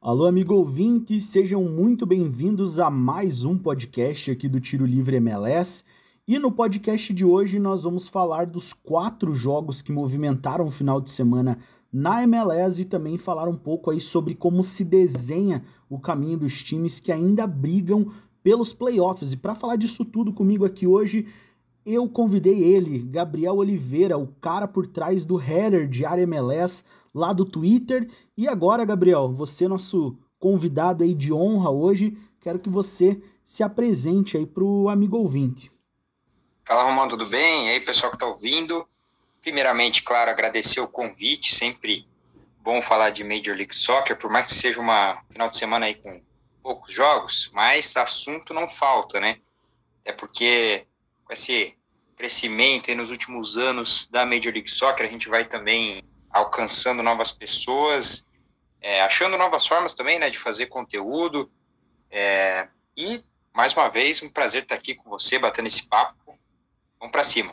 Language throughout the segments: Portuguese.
Alô, amigo ouvinte, sejam muito bem-vindos a mais um podcast aqui do Tiro Livre MLS. E no podcast de hoje nós vamos falar dos quatro jogos que movimentaram o final de semana na MLS e também falar um pouco aí sobre como se desenha o caminho dos times que ainda brigam pelos playoffs. E para falar disso tudo comigo aqui hoje, eu convidei ele, Gabriel Oliveira, o cara por trás do header de área MLS lá do Twitter. E agora, Gabriel, você nosso convidado aí de honra hoje, quero que você se apresente aí para o amigo ouvinte. Fala, Romão, tudo bem? E aí, pessoal que está ouvindo. Primeiramente, claro, agradecer o convite, sempre bom falar de Major League Soccer, por mais que seja uma final de semana aí com poucos jogos, mas assunto não falta, né? Até porque com esse crescimento nos últimos anos da Major League Soccer, a gente vai também alcançando novas pessoas, é, achando novas formas também, né, de fazer conteúdo. É, e, mais uma vez, um prazer estar aqui com você, batendo esse papo. Vamos para cima.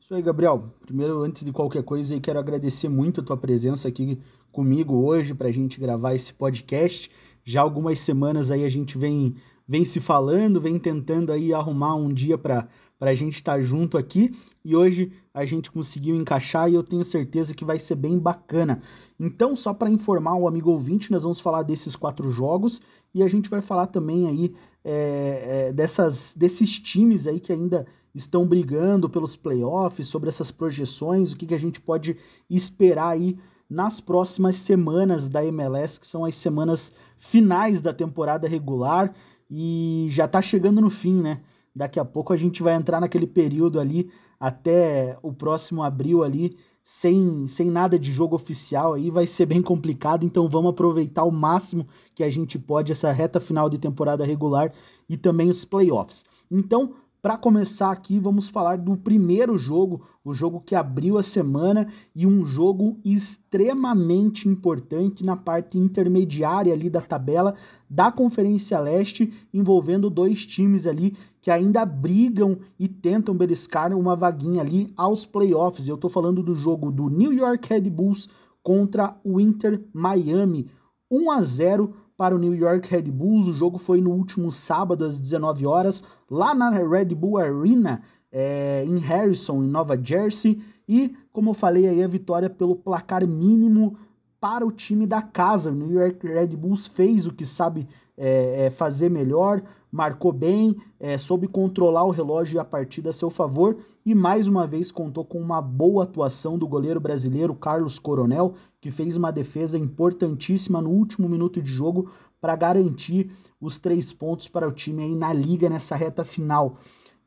Isso aí, Gabriel. Primeiro, antes de qualquer coisa, quero agradecer muito a tua presença aqui comigo hoje para a gente gravar esse podcast. Já algumas semanas aí a gente vem, vem se falando, vem tentando aí arrumar um dia para a gente estar junto aqui e hoje a gente conseguiu encaixar e eu tenho certeza que vai ser bem bacana. Então, só para informar o amigo ouvinte, nós vamos falar desses quatro jogos e a gente vai falar também aí é, é, dessas, desses times aí que ainda estão brigando pelos playoffs, sobre essas projeções, o que, que a gente pode esperar aí nas próximas semanas da MLS, que são as semanas finais da temporada regular e já está chegando no fim, né? Daqui a pouco a gente vai entrar naquele período ali até o próximo abril ali, sem, sem nada de jogo oficial aí, vai ser bem complicado, então vamos aproveitar o máximo que a gente pode essa reta final de temporada regular e também os playoffs. Então, para começar aqui, vamos falar do primeiro jogo, o jogo que abriu a semana e um jogo extremamente importante na parte intermediária ali da tabela da Conferência Leste, envolvendo dois times ali que ainda brigam e tentam beliscar uma vaguinha ali aos playoffs. Eu tô falando do jogo do New York Red Bulls contra o Inter Miami. 1 a 0 para o New York Red Bulls. O jogo foi no último sábado às 19 horas, lá na Red Bull Arena, é, em Harrison, em Nova Jersey. E, como eu falei aí, a vitória pelo placar mínimo para o time da casa. O New York Red Bulls fez o que sabe é, fazer melhor, marcou bem, é, soube controlar o relógio e a partida a seu favor e mais uma vez contou com uma boa atuação do goleiro brasileiro Carlos Coronel, que fez uma defesa importantíssima no último minuto de jogo para garantir os três pontos para o time aí na liga nessa reta final.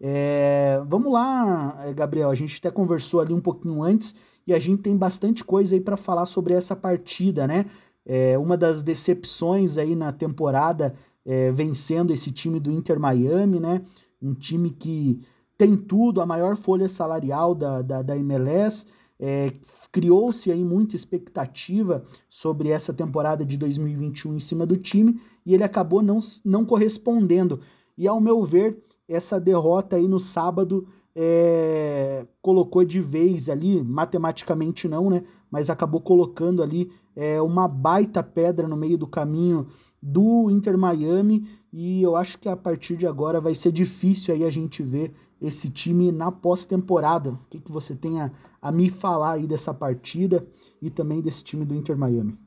É, vamos lá, Gabriel. A gente até conversou ali um pouquinho antes e a gente tem bastante coisa aí para falar sobre essa partida, né? É, uma das decepções aí na temporada é, vencendo esse time do Inter Miami, né? Um time que tem tudo, a maior folha salarial da, da, da MLS. É, Criou-se aí muita expectativa sobre essa temporada de 2021 em cima do time e ele acabou não, não correspondendo. E ao meu ver, essa derrota aí no sábado é, colocou de vez ali, matematicamente não, né? Mas acabou colocando ali é, uma baita pedra no meio do caminho do Inter Miami e eu acho que a partir de agora vai ser difícil aí a gente ver esse time na pós-temporada. O que, que você tem a, a me falar aí dessa partida e também desse time do Inter Miami?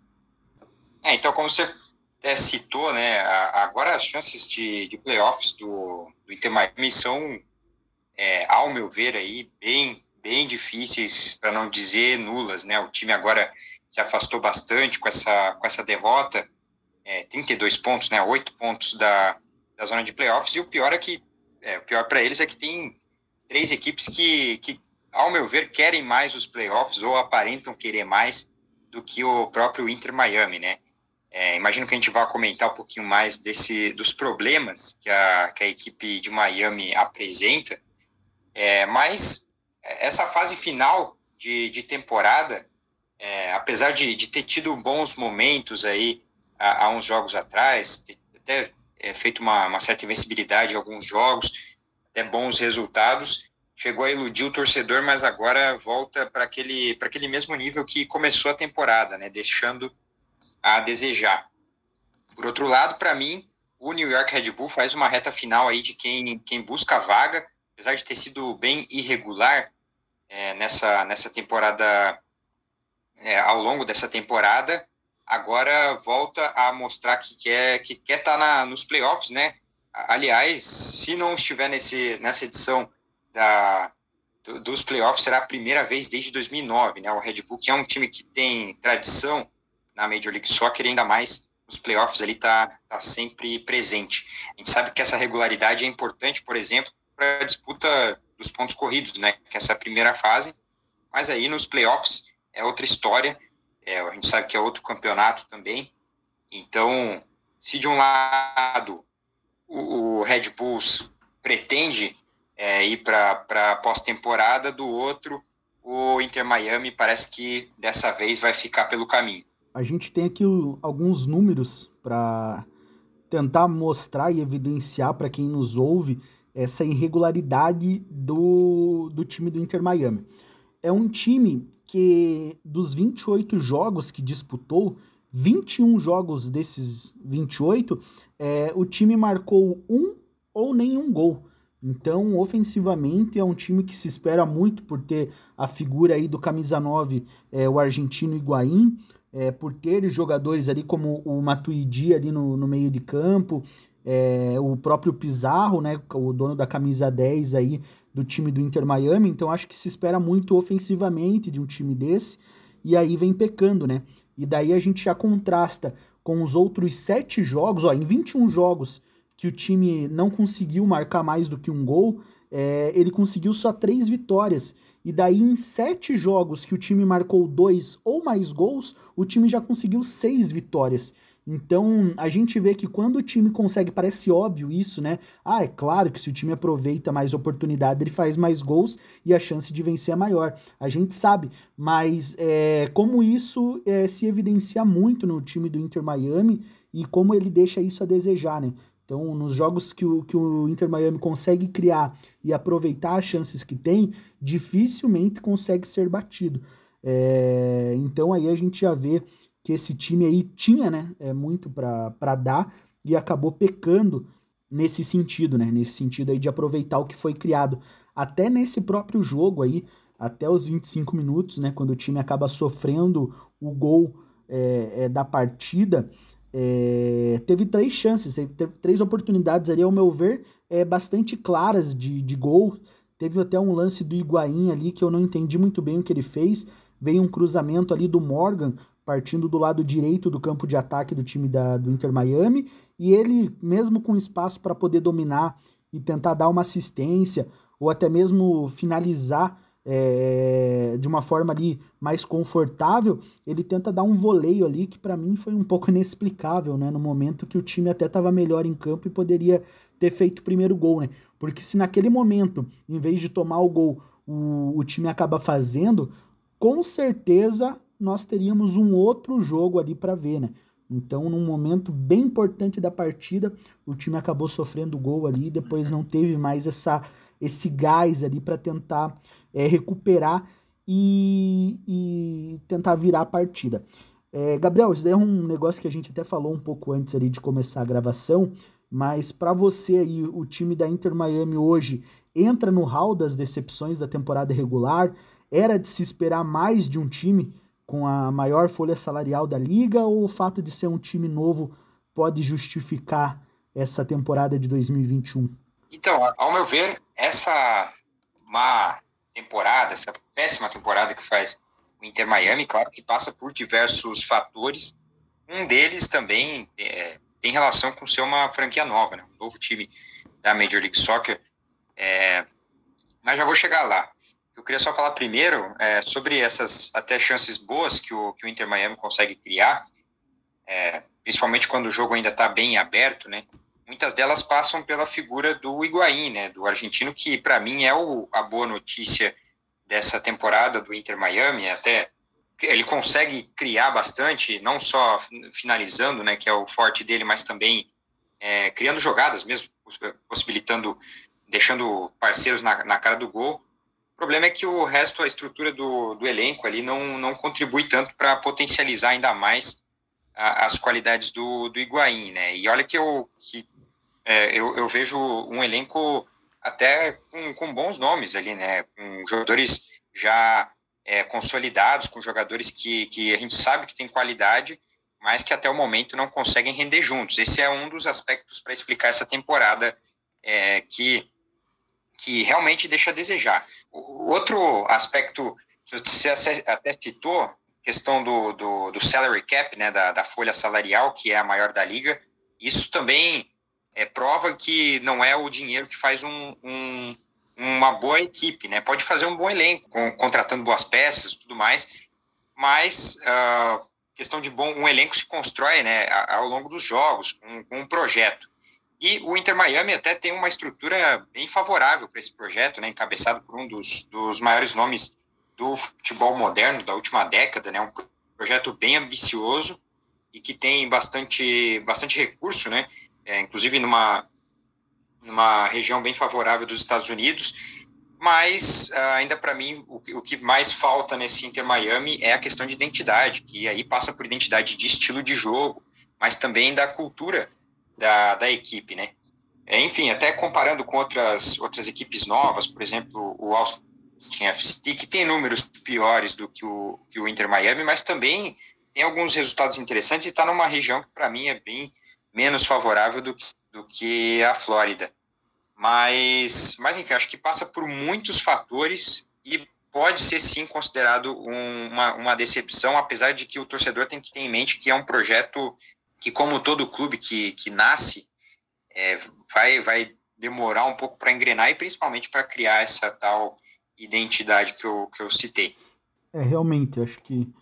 É, então, como você citou, né, agora as chances de, de playoffs do, do Inter Miami são, é, ao meu ver, aí, bem, bem difíceis, para não dizer nulas. Né? O time agora se afastou bastante com essa, com essa derrota, é, 32 pontos, né, 8 pontos da, da zona de playoffs, e o pior é que é, o pior para eles é que tem três equipes que, que, ao meu ver, querem mais os playoffs ou aparentam querer mais do que o próprio Inter Miami, né? É, imagino que a gente vai comentar um pouquinho mais desse, dos problemas que a, que a equipe de Miami apresenta, é, mas essa fase final de, de temporada, é, apesar de, de ter tido bons momentos aí há, uns jogos atrás, até é, feito uma, uma certa invencibilidade em alguns jogos, até bons resultados, chegou a iludir o torcedor, mas agora volta para aquele, aquele mesmo nível que começou a temporada, né, deixando a desejar. Por outro lado, para mim, o New York Red Bull faz uma reta final aí de quem, quem busca a vaga, apesar de ter sido bem irregular é, nessa, nessa temporada, é, ao longo dessa temporada, agora volta a mostrar que quer que quer estar tá nos playoffs, né? Aliás, se não estiver nesse, nessa edição da, do, dos playoffs, será a primeira vez desde 2009, né? O Red Bull, que é um time que tem tradição na Major League Soccer, ainda mais nos playoffs ali tá, tá sempre presente. A gente sabe que essa regularidade é importante, por exemplo, para a disputa dos pontos corridos, né? Que é essa primeira fase, mas aí nos playoffs é outra história. É, a gente sabe que é outro campeonato também. Então, se de um lado o, o Red Bulls pretende é, ir para pós-temporada, do outro o Inter Miami parece que dessa vez vai ficar pelo caminho a gente tem aqui alguns números para tentar mostrar e evidenciar para quem nos ouve essa irregularidade do, do time do Inter Miami. É um time que, dos 28 jogos que disputou, 21 jogos desses 28, é, o time marcou um ou nenhum gol. Então, ofensivamente, é um time que se espera muito por ter a figura aí do camisa 9, é, o argentino Higuaín, é, por ter jogadores ali como o Matuidi ali no, no meio de campo, é, o próprio Pizarro, né, o dono da camisa 10 aí do time do Inter Miami, então acho que se espera muito ofensivamente de um time desse, e aí vem pecando, né? E daí a gente já contrasta com os outros sete jogos, ó, em 21 jogos que o time não conseguiu marcar mais do que um gol, é, ele conseguiu só três vitórias. E daí, em sete jogos que o time marcou dois ou mais gols, o time já conseguiu seis vitórias. Então, a gente vê que quando o time consegue, parece óbvio isso, né? Ah, é claro que se o time aproveita mais oportunidade, ele faz mais gols e a chance de vencer é maior. A gente sabe, mas é, como isso é, se evidencia muito no time do Inter Miami e como ele deixa isso a desejar, né? Então, nos jogos que o, que o Inter Miami consegue criar e aproveitar as chances que tem, dificilmente consegue ser batido. É, então, aí a gente já vê que esse time aí tinha né, é, muito para dar e acabou pecando nesse sentido, né? Nesse sentido aí de aproveitar o que foi criado. Até nesse próprio jogo aí, até os 25 minutos, né? Quando o time acaba sofrendo o gol é, é, da partida, é, teve três chances, teve, três oportunidades ali, ao meu ver, é, bastante claras de, de gol. Teve até um lance do Higuaín ali que eu não entendi muito bem o que ele fez. Veio um cruzamento ali do Morgan, partindo do lado direito do campo de ataque do time da, do Inter Miami. E ele, mesmo com espaço para poder dominar e tentar dar uma assistência, ou até mesmo finalizar é, de uma forma ali mais confortável, ele tenta dar um voleio ali que para mim foi um pouco inexplicável, né? No momento que o time até estava melhor em campo e poderia ter feito o primeiro gol, né? Porque se naquele momento, em vez de tomar o gol, o, o time acaba fazendo, com certeza nós teríamos um outro jogo ali para ver, né? Então, num momento bem importante da partida, o time acabou sofrendo gol ali depois não teve mais essa, esse gás ali para tentar é, recuperar e, e, tentar virar a partida. É, Gabriel, isso daí é um negócio que a gente até falou um pouco antes ali de começar a gravação, mas para você aí, o time da Inter Miami hoje entra no hall das decepções da temporada regular? Era de se esperar mais de um time com a maior folha salarial da liga ou o fato de ser um time novo pode justificar essa temporada de 2021? Então, ao meu ver, essa má temporada, essa péssima temporada que faz o Inter Miami, claro que passa por diversos fatores. Um deles também é, tem relação com ser uma franquia nova, né? um novo time da Major League Soccer. É, mas já vou chegar lá. Eu queria só falar primeiro é, sobre essas até chances boas que o, que o Inter Miami consegue criar, é, principalmente quando o jogo ainda está bem aberto, né? muitas delas passam pela figura do Higuaín, né, do argentino, que para mim é o, a boa notícia dessa temporada do Inter Miami, até ele consegue criar bastante, não só finalizando, né, que é o forte dele, mas também é, criando jogadas mesmo, possibilitando, deixando parceiros na, na, cara do gol. O problema é que o resto, a estrutura do, do elenco ali não, não contribui tanto para potencializar ainda mais a, as qualidades do, do Higuaín, né? E olha que eu, que, é, eu, eu, vejo um elenco até com, com, bons nomes ali, né? Com jogadores já é, consolidados, com jogadores que, que a gente sabe que tem qualidade, mas que até o momento não conseguem render juntos. Esse é um dos aspectos para explicar essa temporada é, que, que realmente deixa a desejar. O outro aspecto que você até citou, questão do, do, do salary cap, né, da, da folha salarial, que é a maior da liga, isso também é prova que não é o dinheiro que faz um, um, uma boa equipe, né? Pode fazer um bom elenco, com, contratando boas peças, tudo mais, mas uh, questão de bom, um elenco se constrói, né, ao longo dos jogos, com, com um projeto. E o Inter Miami até tem uma estrutura bem favorável para esse projeto, né, encabeçado por um dos, dos maiores nomes do futebol moderno da última década, né, um projeto bem ambicioso e que tem bastante, bastante recurso, né, é, inclusive numa, numa região bem favorável dos Estados Unidos, mas uh, ainda para mim o, o, que mais falta nesse Inter Miami é a questão de identidade, que aí passa por identidade de estilo de jogo, mas também da cultura da, da equipe, né? É, enfim, até comparando com outras, outras equipes novas, por exemplo, o Austin FC, que tem números piores do que o, que o Inter Miami, mas também tem alguns resultados interessantes e está numa região que, para mim, é bem menos favorável do que, do que a Flórida. Mas, mas, enfim, acho que passa por muitos fatores e pode ser, sim, considerado um, uma, uma decepção, apesar de que o torcedor tem que ter em mente que é um projeto que, como todo clube que, que nasce, é, vai, vai demorar um pouco para engrenar e principalmente para criar essa tal identidade que eu, que eu citei. É, realmente, acho que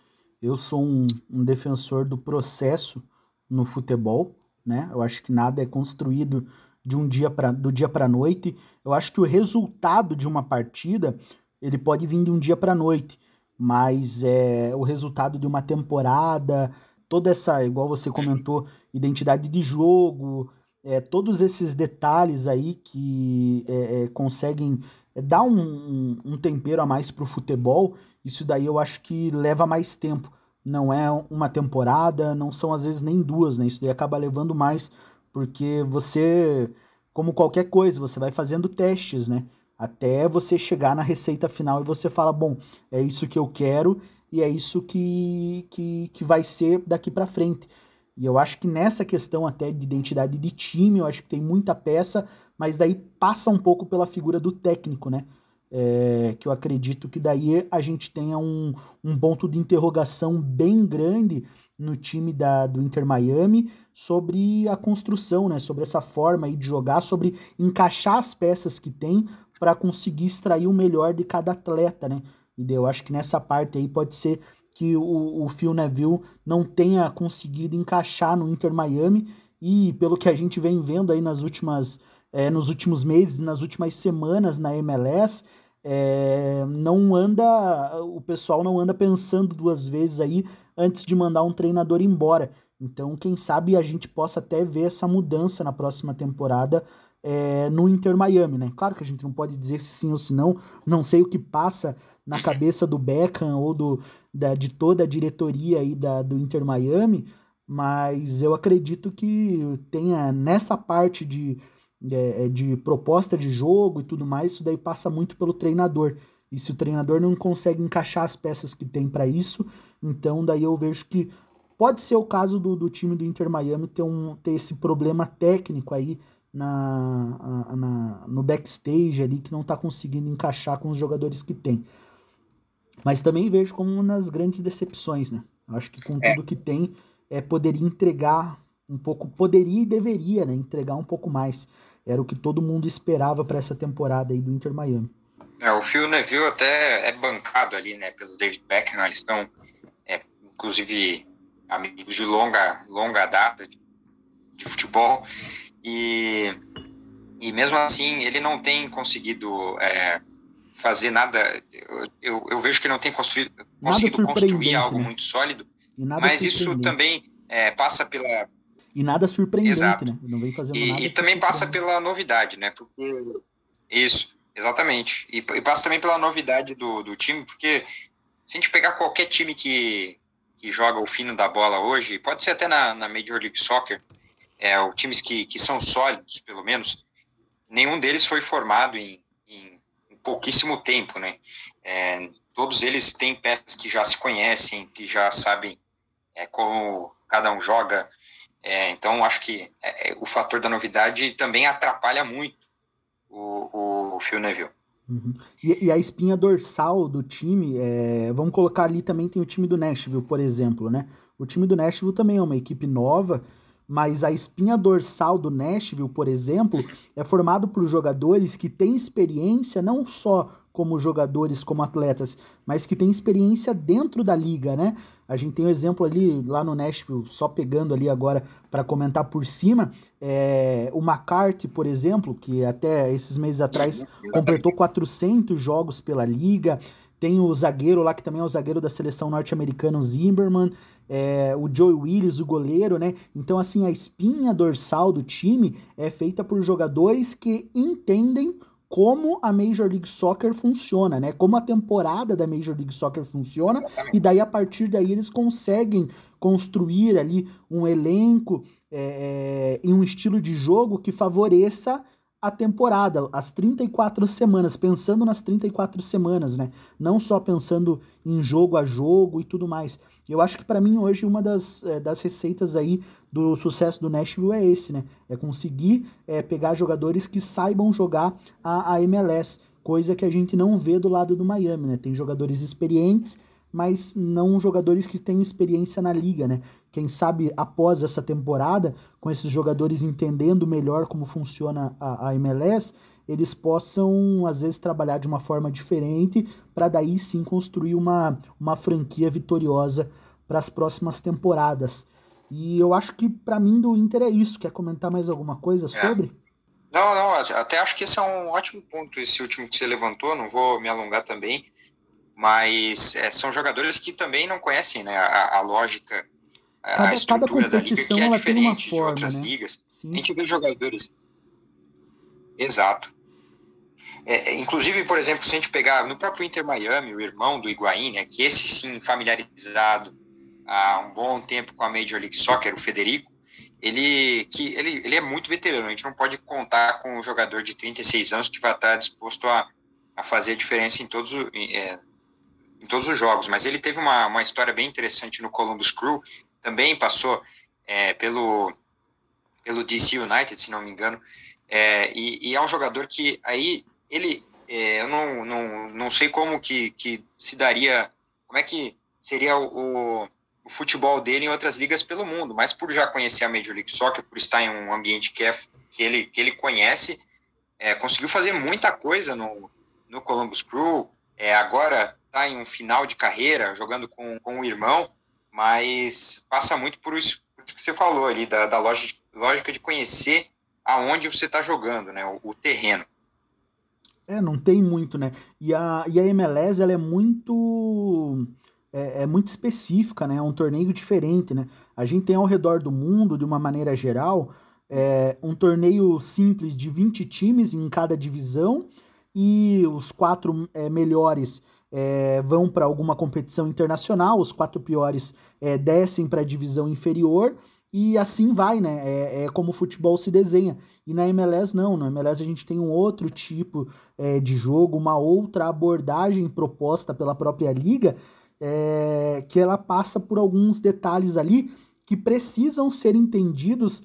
eu sou um, um defensor do processo no futebol, né? Eu acho que nada é construído de um dia para do dia para noite. Eu acho que o resultado de uma partida ele pode vir de um dia para noite, mas é o resultado de uma temporada, toda essa, igual você comentou, identidade de jogo, é, todos esses detalhes aí que é, é, conseguem dar um, um, um, tempero a mais para o futebol, isso daí eu acho que leva mais tempo. Não é uma temporada, não são às vezes nem duas, né? Isso daí acaba levando mais, porque você, como qualquer coisa, você vai fazendo testes, né? Até você chegar na receita final e você fala, bom, é isso que eu quero e é isso que, que, que vai ser daqui para frente. E eu acho que nessa questão até de identidade de time, eu acho que tem muita peça, mas daí passa um pouco pela figura do técnico, né? É, que eu acredito que daí a gente tenha um, um ponto de interrogação bem grande no time da, do Inter Miami sobre a construção, né? Sobre essa forma aí de jogar, sobre encaixar as peças que tem para conseguir extrair o melhor de cada atleta, né? E eu acho que nessa parte aí pode ser que o, o Phil Neville não tenha conseguido encaixar no Inter Miami e pelo que a gente vem vendo aí nas últimas, é, nos últimos meses, nas últimas semanas na MLS, é, não anda, o pessoal não anda pensando duas vezes aí antes de mandar um treinador embora. Então, quem sabe a gente possa até ver essa mudança na próxima temporada é, no Inter Miami, né? Claro que a gente não pode dizer se sim ou se não, não sei o que passa na cabeça do Beckham ou do, da, de toda a diretoria aí da, do Inter Miami, mas eu acredito que tenha nessa parte de, de, é, é, de proposta de jogo e tudo mais, isso daí passa muito pelo treinador. E se o treinador não consegue encaixar as peças que tem para isso, então daí eu vejo que pode ser o caso do, do time do Inter Miami ter, um, ter esse problema técnico aí na, na, no backstage ali que não está conseguindo encaixar com os jogadores que tem. Mas também vejo como uma das grandes decepções, né? Acho que com é. tudo que tem, é, poderia entregar um pouco, poderia e deveria, né? Entregar um pouco mais. Era o que todo mundo esperava para essa temporada aí do Inter Miami. É, o Phil Neville até é bancado ali, né, pelo David Beckham, eles estão, é, inclusive, amigos de longa, longa data de, de futebol, e, e mesmo assim ele não tem conseguido é, fazer nada. Eu, eu vejo que não tem construído, conseguido construir algo né? muito sólido, mas isso também é, passa pela. E nada surpreendente, Exato. né? Não vem fazendo e, nada. E também passa pela novidade, né? Porque isso, exatamente. E, e, passa também pela novidade do, do time, porque se a gente pegar qualquer time que, que joga o fino da bola hoje, pode ser até na, na Major League Soccer, é, os times que, que são sólidos, pelo menos, nenhum deles foi formado em pouquíssimo tempo, né? É, todos eles têm peças que já se conhecem, que já sabem é, como cada um joga. É, então, acho que é, é, o fator da novidade também atrapalha muito o, o Phil Neville. Uhum. E, e, a espinha dorsal do time, é, vamos colocar ali também tem o time do Nashville, por exemplo, né? O time do Nashville também é uma equipe nova, mas a espinha dorsal do Nashville, por exemplo, é formado por jogadores que têm experiência não só como jogadores, como atletas, mas que têm experiência dentro da liga, né? A gente tem um exemplo ali lá no Nashville, só pegando ali agora para comentar por cima, é, o McCarthy, por exemplo, que até esses meses atrás completou 400 jogos pela liga. Tem o zagueiro lá, que também é o zagueiro da seleção norte-americana, o Zimmerman. É, o Joey Willis, o goleiro, né? Então, assim, a espinha dorsal do time é feita por jogadores que entendem como a Major League Soccer funciona, né? Como a temporada da Major League Soccer funciona, e daí a partir daí eles conseguem construir ali um elenco é, é, em um estilo de jogo que favoreça a temporada, as 34 semanas, pensando nas 34 semanas, né? Não só pensando em jogo a jogo e tudo mais. Eu acho que para mim hoje uma das, é, das receitas aí do sucesso do Nashville é esse, né? É conseguir é, pegar jogadores que saibam jogar a, a MLS, coisa que a gente não vê do lado do Miami, né? Tem jogadores experientes, mas não jogadores que têm experiência na liga, né? Quem sabe após essa temporada, com esses jogadores entendendo melhor como funciona a, a MLS, eles possam às vezes trabalhar de uma forma diferente para daí sim construir uma, uma franquia vitoriosa para as próximas temporadas. E eu acho que para mim do Inter é isso. Quer comentar mais alguma coisa é. sobre? Não, não, até acho que esse é um ótimo ponto, esse último que você levantou, não vou me alongar também, mas é, são jogadores que também não conhecem né, a, a lógica, cada, a estrutura da liga, que é diferente forma, de outras né? ligas. Sim. A gente vê jogadores. Exato. É, é, inclusive, por exemplo, se a gente pegar no próprio Inter Miami, o irmão do Higuaín, né, que esse sim familiarizado há um bom tempo com a Major League Soccer, o Federico, ele, que, ele, ele é muito veterano. A gente não pode contar com um jogador de 36 anos que vai estar disposto a, a fazer a diferença em todos, é, em todos os jogos. Mas ele teve uma, uma história bem interessante no Columbus Crew, também passou é, pelo, pelo DC United, se não me engano, é, e, e, é um jogador que aí ele, é, eu não, não, não sei como que, que se daria, como é que seria o, o futebol dele em outras ligas pelo mundo, mas por já conhecer a Major League Soccer, por estar em um ambiente que, é, que, ele, que ele conhece, é, conseguiu fazer muita coisa no, no Columbus Crew, é, agora está em um final de carreira, jogando com, com o irmão, mas passa muito por isso, por isso que você falou ali, da, da lógica, lógica de conhecer aonde você está jogando, né, o, o terreno. É, não tem muito, né? E a, e a MLS, ela é muito é, é, muito específica, né? É um torneio diferente, né? A gente tem ao redor do mundo, de uma maneira geral, é, um torneio simples de 20 times em cada divisão e os quatro é, melhores é, vão para alguma competição internacional, os quatro piores é, descem para a divisão inferior e assim vai, né? É, é, como o futebol se desenha. E na MLS não, na MLS a gente tem um outro tipo é, de jogo, uma outra abordagem proposta pela própria liga, é, que ela passa por alguns detalhes ali que precisam ser entendidos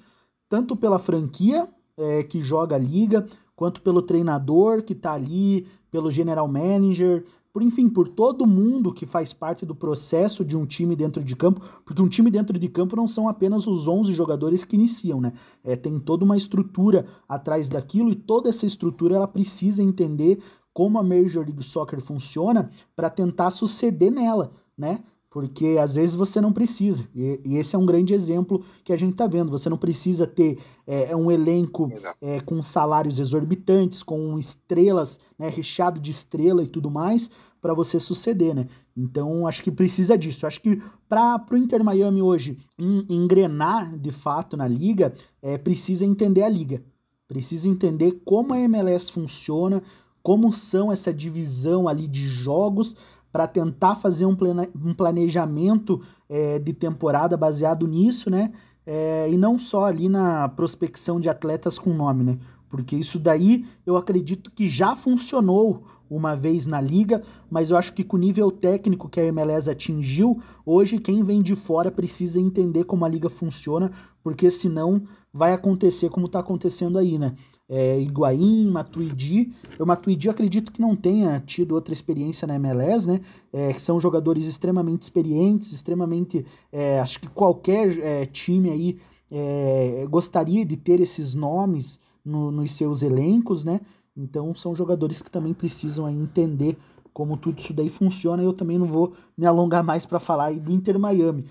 tanto pela franquia é, que joga a liga, quanto pelo treinador que está ali, pelo general manager, por enfim, por todo mundo que faz parte do processo de um time dentro de campo, porque um time dentro de campo não são apenas os 11 jogadores que iniciam, né? É, tem toda uma estrutura atrás daquilo e toda essa estrutura ela precisa entender como a Major League Soccer funciona para tentar suceder nela, né? Porque às vezes você não precisa. E, e, esse é um grande exemplo que a gente está vendo. Você não precisa ter é, é um elenco é, com salários exorbitantes, com estrelas, né, recheado de estrela e tudo mais, para você suceder, né? Então acho que precisa disso. Acho que para o Inter Miami hoje engrenar de fato na liga, é, precisa entender a liga. Precisa entender como a MLS funciona, como são essa divisão ali de jogos para tentar fazer um, plane, um planejamento é, de temporada baseado nisso, né? É, e não só ali na prospecção de atletas com nome, né? Porque isso daí eu acredito que já funcionou uma vez na liga, mas eu acho que com o nível técnico que a MLS atingiu, hoje quem vem de fora precisa entender como a liga funciona, porque senão vai acontecer como está acontecendo aí, né? É, Higuaín, Matuidi. O Matuidi acredito que não tenha tido outra experiência na MLS, né? É, são jogadores extremamente experientes, extremamente. É, acho que qualquer é, time aí é, gostaria de ter esses nomes no, nos seus elencos, né? Então são jogadores que também precisam entender como tudo isso daí funciona. Eu também não vou me alongar mais para falar aí do Inter Miami.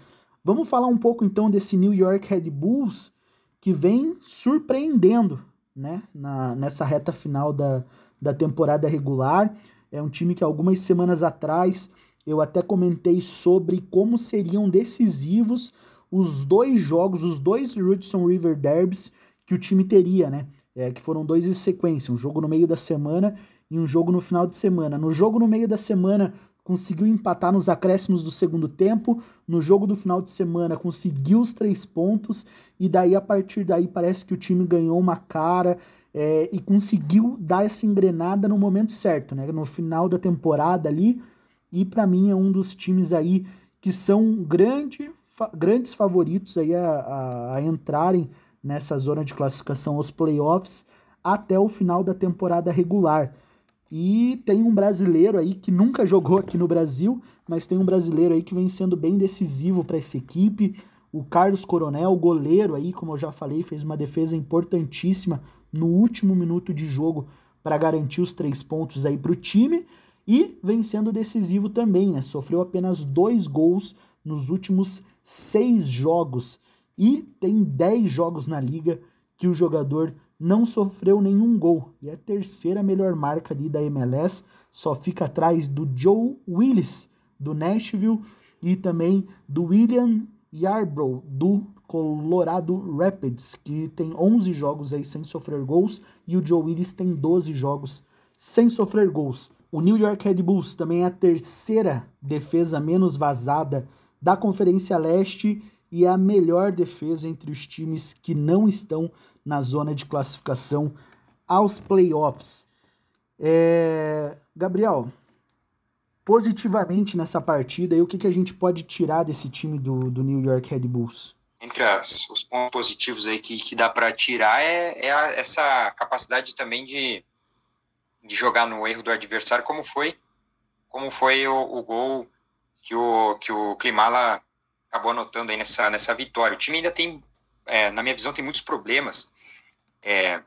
Vamos falar um pouco então desse New York Red Bulls que vem surpreendendo, né? Na, nessa reta final da, da temporada regular. É um time que algumas semanas atrás eu até comentei sobre como seriam decisivos os dois jogos, os dois Hudson River Derbys que o time teria, né? é, que foram dois em sequência, um jogo no meio da semana e um jogo no final de semana. No jogo no meio da semana, conseguiu empatar nos acréscimos do segundo tempo, no jogo do final de semana conseguiu os três pontos, e daí a partir daí parece que o time ganhou uma cara é, e conseguiu dar essa engrenada no momento certo, né? No final da temporada ali, e para mim é um dos times aí que são grande, fa grandes favoritos aí a, a, a entrarem nessa zona de classificação aos playoffs até o final da temporada regular. E tem um brasileiro aí que nunca jogou aqui no Brasil, mas tem um brasileiro aí que vem sendo bem decisivo para essa equipe. O Carlos Coronel, goleiro aí, como eu já falei, fez uma defesa importantíssima no último minuto de jogo para garantir os três pontos aí para o time. E vem sendo decisivo também, né? Sofreu apenas dois gols nos últimos seis jogos e tem 10 jogos na liga que o jogador não sofreu nenhum gol. E é a terceira melhor marca ali da MLS, só fica atrás do Joe Willis, do Nashville, e também do William Yarbrough, do Colorado Rapids, que tem 11 jogos aí sem sofrer gols, e o Joe Willis tem 12 jogos sem sofrer gols. O New York Red Bulls também é a terceira defesa menos vazada da Conferência Leste e é a melhor defesa entre os times que não estão na zona de classificação aos playoffs. É... Gabriel, positivamente nessa partida, e o que, que a gente pode tirar desse time do, do New York Red Bulls? Entre as, os pontos positivos aí que, que dá para tirar é, é a, essa capacidade também de, de jogar no erro do adversário, como foi como foi o, o gol que o, que o Klimala acabou anotando aí nessa, nessa vitória. O time ainda tem, é, na minha visão, tem muitos problemas é,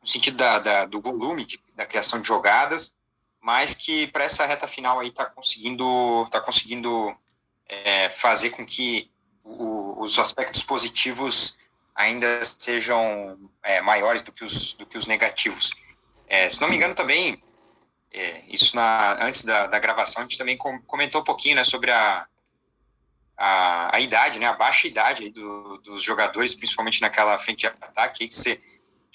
no sentido da, da do volume de, da criação de jogadas, mas que para essa reta final aí está conseguindo, tá conseguindo é, fazer com que o, os aspectos positivos ainda sejam é, maiores do que os, do que os negativos. É, se não me engano também, é, isso na, antes da, da gravação, a gente também comentou um pouquinho né, sobre a, a, a idade, né, a baixa idade do, dos jogadores, principalmente naquela frente de ataque, que você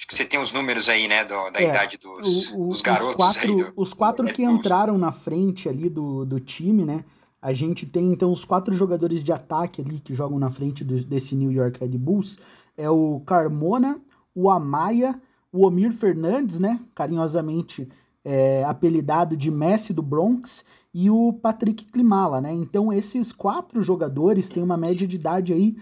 acho que você tem os números aí, né, do, da é, idade dos, o, o, dos garotos. Os quatro, do, os quatro que entraram na frente ali do, do time, né, a gente tem então os quatro jogadores de ataque ali que jogam na frente do, desse New York Red Bulls, é o Carmona, o Amaya, o Omir Fernandes, né, carinhosamente é, apelidado de Messi do Bronx, e o Patrick Klimala, né? Então esses quatro jogadores têm uma média de idade aí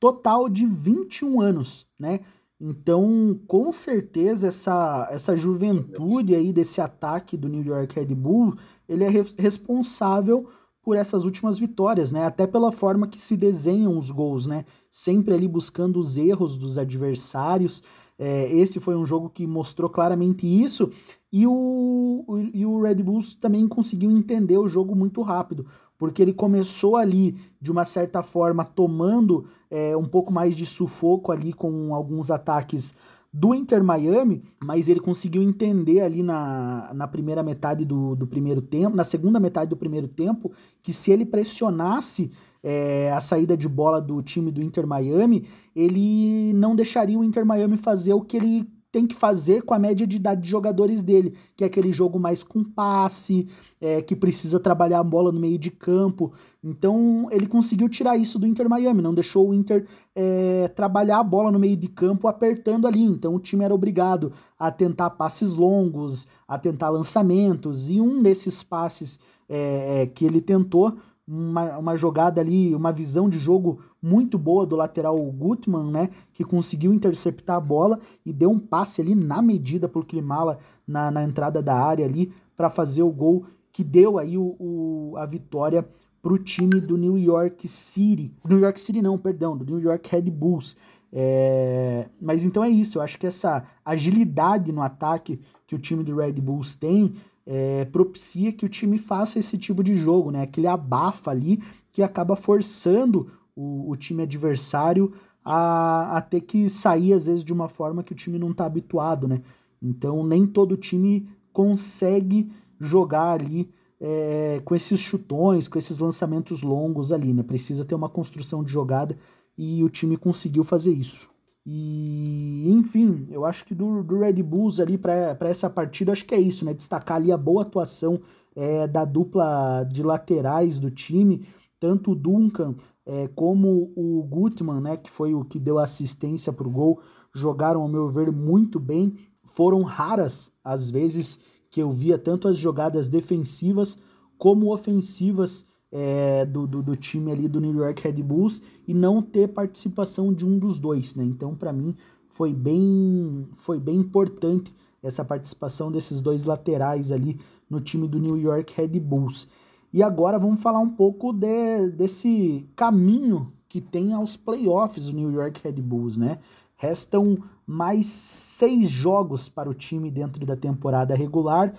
total de 21 anos, né? Então, com certeza essa essa juventude aí desse ataque do New York Red Bull, ele é re responsável por essas últimas vitórias, né? Até pela forma que se desenham os gols, né? Sempre ali buscando os erros dos adversários. É, esse foi um jogo que mostrou claramente isso. E o, o, e o Red Bulls também conseguiu entender o jogo muito rápido, porque ele começou ali, de uma certa forma, tomando é, um pouco mais de sufoco ali com alguns ataques do Inter Miami, mas ele conseguiu entender ali na, na primeira metade do, do primeiro tempo, na segunda metade do primeiro tempo, que se ele pressionasse é, a saída de bola do time do Inter Miami, ele não deixaria o Inter Miami fazer o que ele tem que fazer com a média de idade de jogadores dele, que é aquele jogo mais com passe, é, que precisa trabalhar a bola no meio de campo. Então ele conseguiu tirar isso do Inter Miami, não deixou o Inter é, trabalhar a bola no meio de campo apertando ali. Então o time era obrigado a tentar passes longos, a tentar lançamentos, e um desses passes é, é que ele tentou uma, uma jogada ali, uma visão de jogo muito boa do lateral Gutmann, né? Que conseguiu interceptar a bola e deu um passe ali na medida pro Klimala na, na entrada da área ali para fazer o gol que deu aí o, o, a vitória pro time do New York City. New York City não, perdão, do New York Red Bulls. É, mas então é isso, eu acho que essa agilidade no ataque que o time do Red Bulls tem é, propicia que o time faça esse tipo de jogo, né? Aquele abafa ali que acaba forçando o, o time adversário a, a, ter que sair, às vezes, de uma forma que o time não está habituado, né? Então, nem todo time consegue jogar ali é, com esses chutões, com esses lançamentos longos ali, né? Precisa ter uma construção de jogada e o time conseguiu fazer isso. E, enfim, eu acho que do, do Red Bulls ali para essa partida, acho que é isso, né? Destacar ali a boa atuação é, da dupla de laterais do time, tanto o Duncan é, como o Gutman, né? Que foi o que deu assistência para o gol, jogaram, ao meu ver, muito bem. Foram raras as vezes que eu via tanto as jogadas defensivas como ofensivas é, do, do, do, time ali do New York Red Bulls e não ter participação de um dos dois, né? Então, para mim, foi bem, foi bem importante essa participação desses dois laterais ali no time do New York Red Bulls. E agora vamos falar um pouco de, desse caminho que tem aos playoffs o New York Red Bulls, né? Restam mais seis jogos para o time dentro da temporada regular,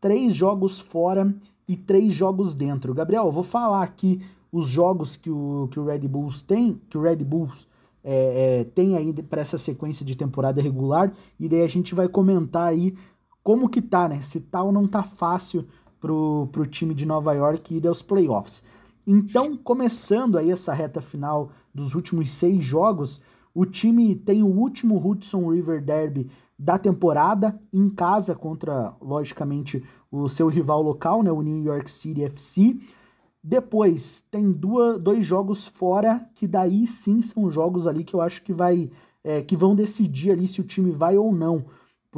três jogos fora e três jogos dentro. Gabriel, eu vou falar aqui os jogos que o, que o Red Bulls tem, que o Red Bulls é, é, tem aí para essa sequência de temporada regular, e daí a gente vai comentar aí como que tá, né? Se tá ou não tá fácil pro, pro time de Nova York ir aos playoffs. Então, começando aí essa reta final dos últimos seis jogos, o time tem o último Hudson River Derby da temporada em casa contra, logicamente, o seu rival local, né, o New York City FC. Depois tem duas, dois jogos fora, que daí sim são jogos ali que eu acho que vai é, que vão decidir ali se o time vai ou não.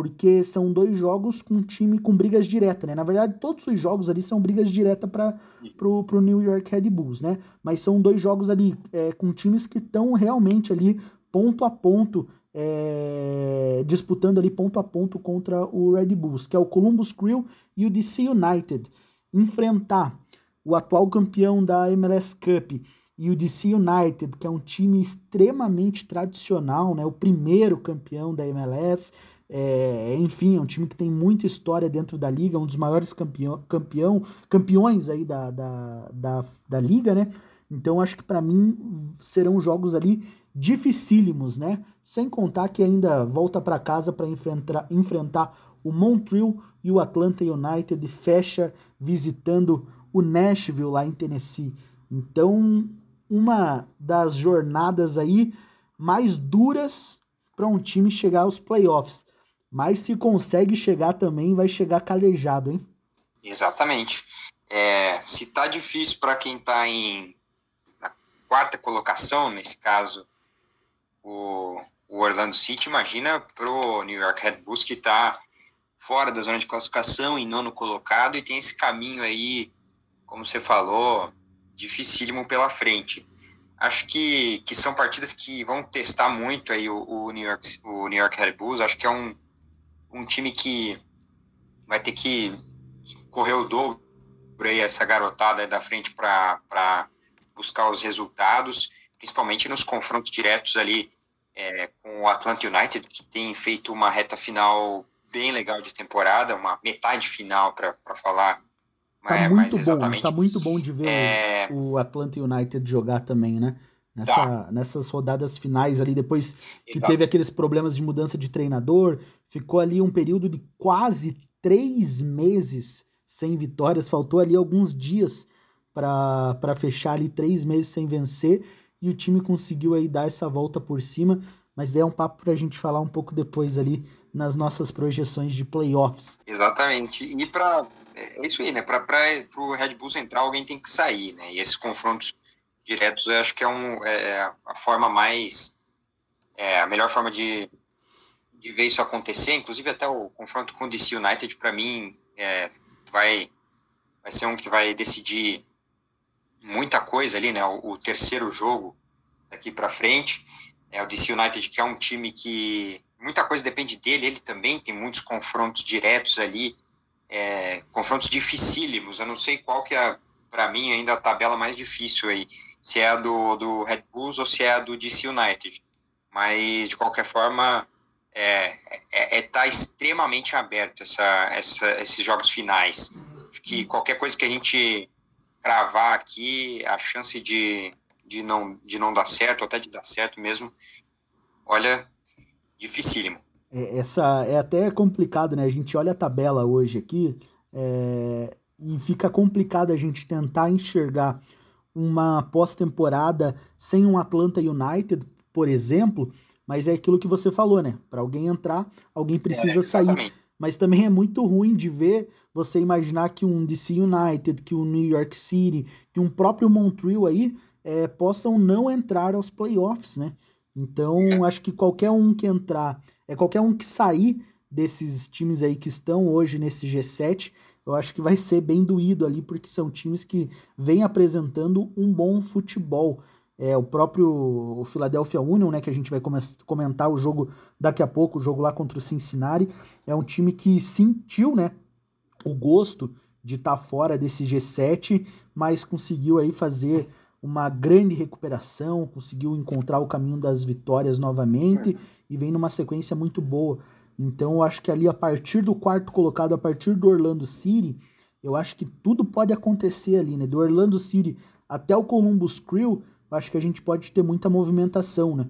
Porque são dois jogos com time com brigas diretas, né? Na verdade, todos os jogos ali são brigas diretas para pro, pro New York Red Bulls, né? Mas são dois jogos ali é, com times que estão realmente ali ponto a ponto é, disputando ali ponto a ponto contra o Red Bulls, que é o Columbus Crew e o DC United. Enfrentar o atual campeão da MLS Cup e o DC United, que é um time extremamente tradicional, né, o primeiro campeão da MLS, é, enfim, é um time que tem muita história dentro da liga, um dos maiores campeão, campeão campeões aí da, da, da, da liga, né? Então acho que para mim serão jogos ali dificílimos, né? Sem contar que ainda volta para casa para enfrentar, enfrentar o Montreal e o Atlanta United fecha visitando o Nashville lá em Tennessee. Então, uma das jornadas aí mais duras para um time chegar aos playoffs. Mas se consegue chegar também, vai chegar calejado, hein? Exatamente. É, se tá difícil para quem tá em na quarta colocação, nesse caso, o, o Orlando City, imagina pro New York Red Bulls que está fora da zona de classificação, em nono colocado, e tem esse caminho aí, como você falou, dificílimo pela frente. Acho que, que são partidas que vão testar muito aí o, o, New, York, o New York Red Bulls. Acho que é um, um time que vai ter que correr o dobro aí, essa garotada aí da frente para buscar os resultados principalmente nos confrontos diretos ali é, com o Atlanta United, que tem feito uma reta final bem legal de temporada, uma metade final para falar tá é, muito mais exatamente. Bom, tá muito bom de ver é... o Atlanta United jogar também, né? Nessa, tá. Nessas rodadas finais ali, depois que Exato. teve aqueles problemas de mudança de treinador, ficou ali um período de quase três meses sem vitórias, faltou ali alguns dias para fechar ali três meses sem vencer e o time conseguiu aí dar essa volta por cima, mas daí é um papo para a gente falar um pouco depois ali nas nossas projeções de playoffs. Exatamente. E para é isso aí, né? Para o Red Bull central alguém tem que sair, né? E esses confrontos diretos eu acho que é, um, é, é a forma mais é a melhor forma de, de ver isso acontecer. Inclusive até o confronto com o DC United para mim é, vai vai ser um que vai decidir muita coisa ali, né? O, o terceiro jogo daqui para frente. É o DC United, que é um time que muita coisa depende dele, ele também tem muitos confrontos diretos ali, é, confrontos dificílimos. Eu não sei qual que é, para mim, ainda a tabela mais difícil aí, se é do, do Red Bulls ou se é do DC United. Mas, de qualquer forma, é, é, é tá extremamente aberto essa, essa, esses jogos finais. Acho que qualquer coisa que a gente cravar aqui, a chance de, de, não, de não dar certo, ou até de dar certo mesmo, olha, dificílimo. É, essa é até complicado, né? A gente olha a tabela hoje aqui é, e fica complicado a gente tentar enxergar uma pós-temporada sem um Atlanta United, por exemplo, mas é aquilo que você falou, né? Para alguém entrar, alguém precisa é, sair. Mas também é muito ruim de ver você imaginar que um DC United, que um New York City, que um próprio Montreal aí é, possam não entrar aos playoffs, né? Então, é. acho que qualquer um que entrar, é qualquer um que sair desses times aí que estão hoje nesse G7, eu acho que vai ser bem doído ali, porque são times que vêm apresentando um bom futebol. É, o próprio o Philadelphia Union, né, que a gente vai comentar o jogo daqui a pouco, o jogo lá contra o Cincinnati, é um time que sentiu, né, o gosto de estar tá fora desse G7, mas conseguiu aí fazer uma grande recuperação, conseguiu encontrar o caminho das vitórias novamente e vem numa sequência muito boa. Então eu acho que ali a partir do quarto colocado, a partir do Orlando City, eu acho que tudo pode acontecer ali, né? Do Orlando City até o Columbus Crew, eu acho que a gente pode ter muita movimentação, né?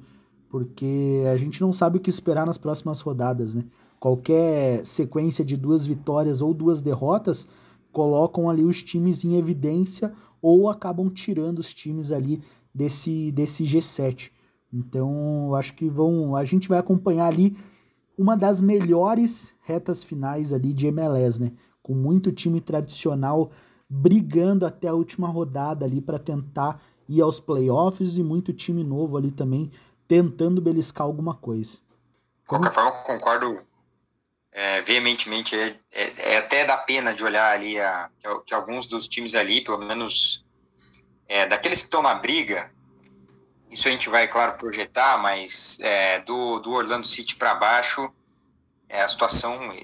Porque a gente não sabe o que esperar nas próximas rodadas, né? Qualquer sequência de duas vitórias ou duas derrotas colocam ali os times em evidência ou acabam tirando os times ali desse, desse G7. Então, acho que vão, a gente vai acompanhar ali uma das melhores retas finais ali de MLS, né? Com muito time tradicional brigando até a última rodada ali para tentar ir aos playoffs e muito time novo ali também tentando beliscar alguma coisa. De qualquer forma, concordo é, veementemente. É, é, é, até da pena de olhar ali a, que, que, alguns dos times ali, pelo menos é, daqueles que estão na briga, isso a gente vai, claro, projetar, mas é, do, do Orlando City para baixo, é a situação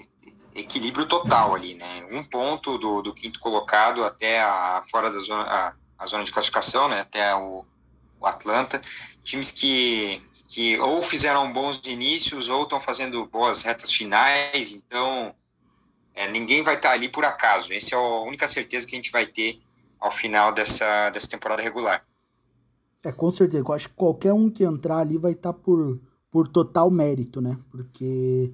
equilíbrio total ali, né? Um ponto do, do quinto colocado até a, fora da zona, a, a zona de classificação, né? Até o, o Atlanta. Times que que ou fizeram bons inícios ou estão fazendo boas retas finais, então é, ninguém vai estar tá ali por acaso. Essa é a única certeza que a gente vai ter ao final dessa, dessa temporada regular. É, com certeza. Eu acho que qualquer um que entrar ali vai estar tá por, por total mérito, né? Porque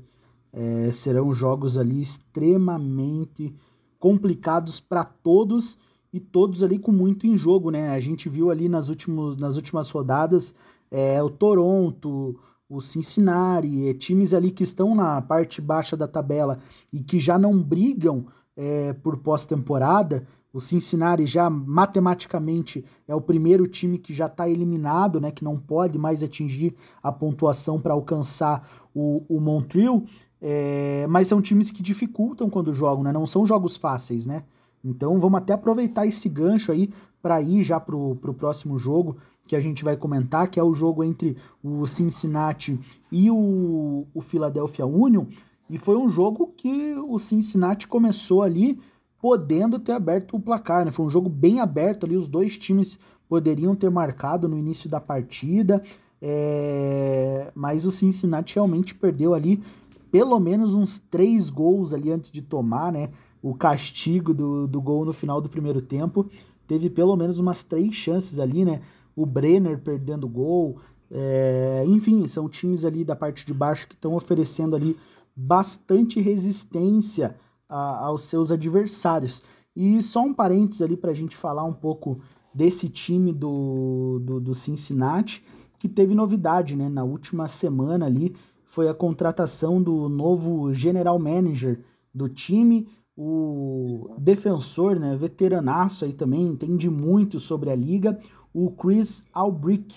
é, serão jogos ali extremamente complicados para todos e todos ali com muito em jogo, né? A gente viu ali nas, últimos, nas últimas rodadas é, o Toronto, o Cincinnati, é, times ali que estão na parte baixa da tabela e que já não brigam é, por pós-temporada. O Cincinnati já matematicamente é o primeiro time que já está eliminado, né, que não pode mais atingir a pontuação para alcançar o, o Montreal. É, mas são times que dificultam quando jogam, né? Não são jogos fáceis, né? Então vamos até aproveitar esse gancho aí para ir já pro, pro próximo jogo que a gente vai comentar, que é o jogo entre o Cincinnati e o, o Philadelphia Union. E foi um jogo que o Cincinnati começou ali podendo ter aberto o placar, né? Foi um jogo bem aberto ali, os dois times poderiam ter marcado no início da partida, é... mas o Cincinnati realmente perdeu ali pelo menos uns três gols ali antes de tomar, né? O castigo do, do gol no final do primeiro tempo. Teve pelo menos umas três chances ali, né? o Brenner perdendo gol. É, enfim, são times ali da parte de baixo que estão oferecendo ali bastante resistência a, aos seus adversários. E só um parênteses ali para a gente falar um pouco desse time do, do, do, Cincinnati, que teve novidade, né? Na última semana ali foi a contratação do novo general manager do time, o defensor, né, veteranaço aí também, entende muito sobre a liga, o Chris Albrick,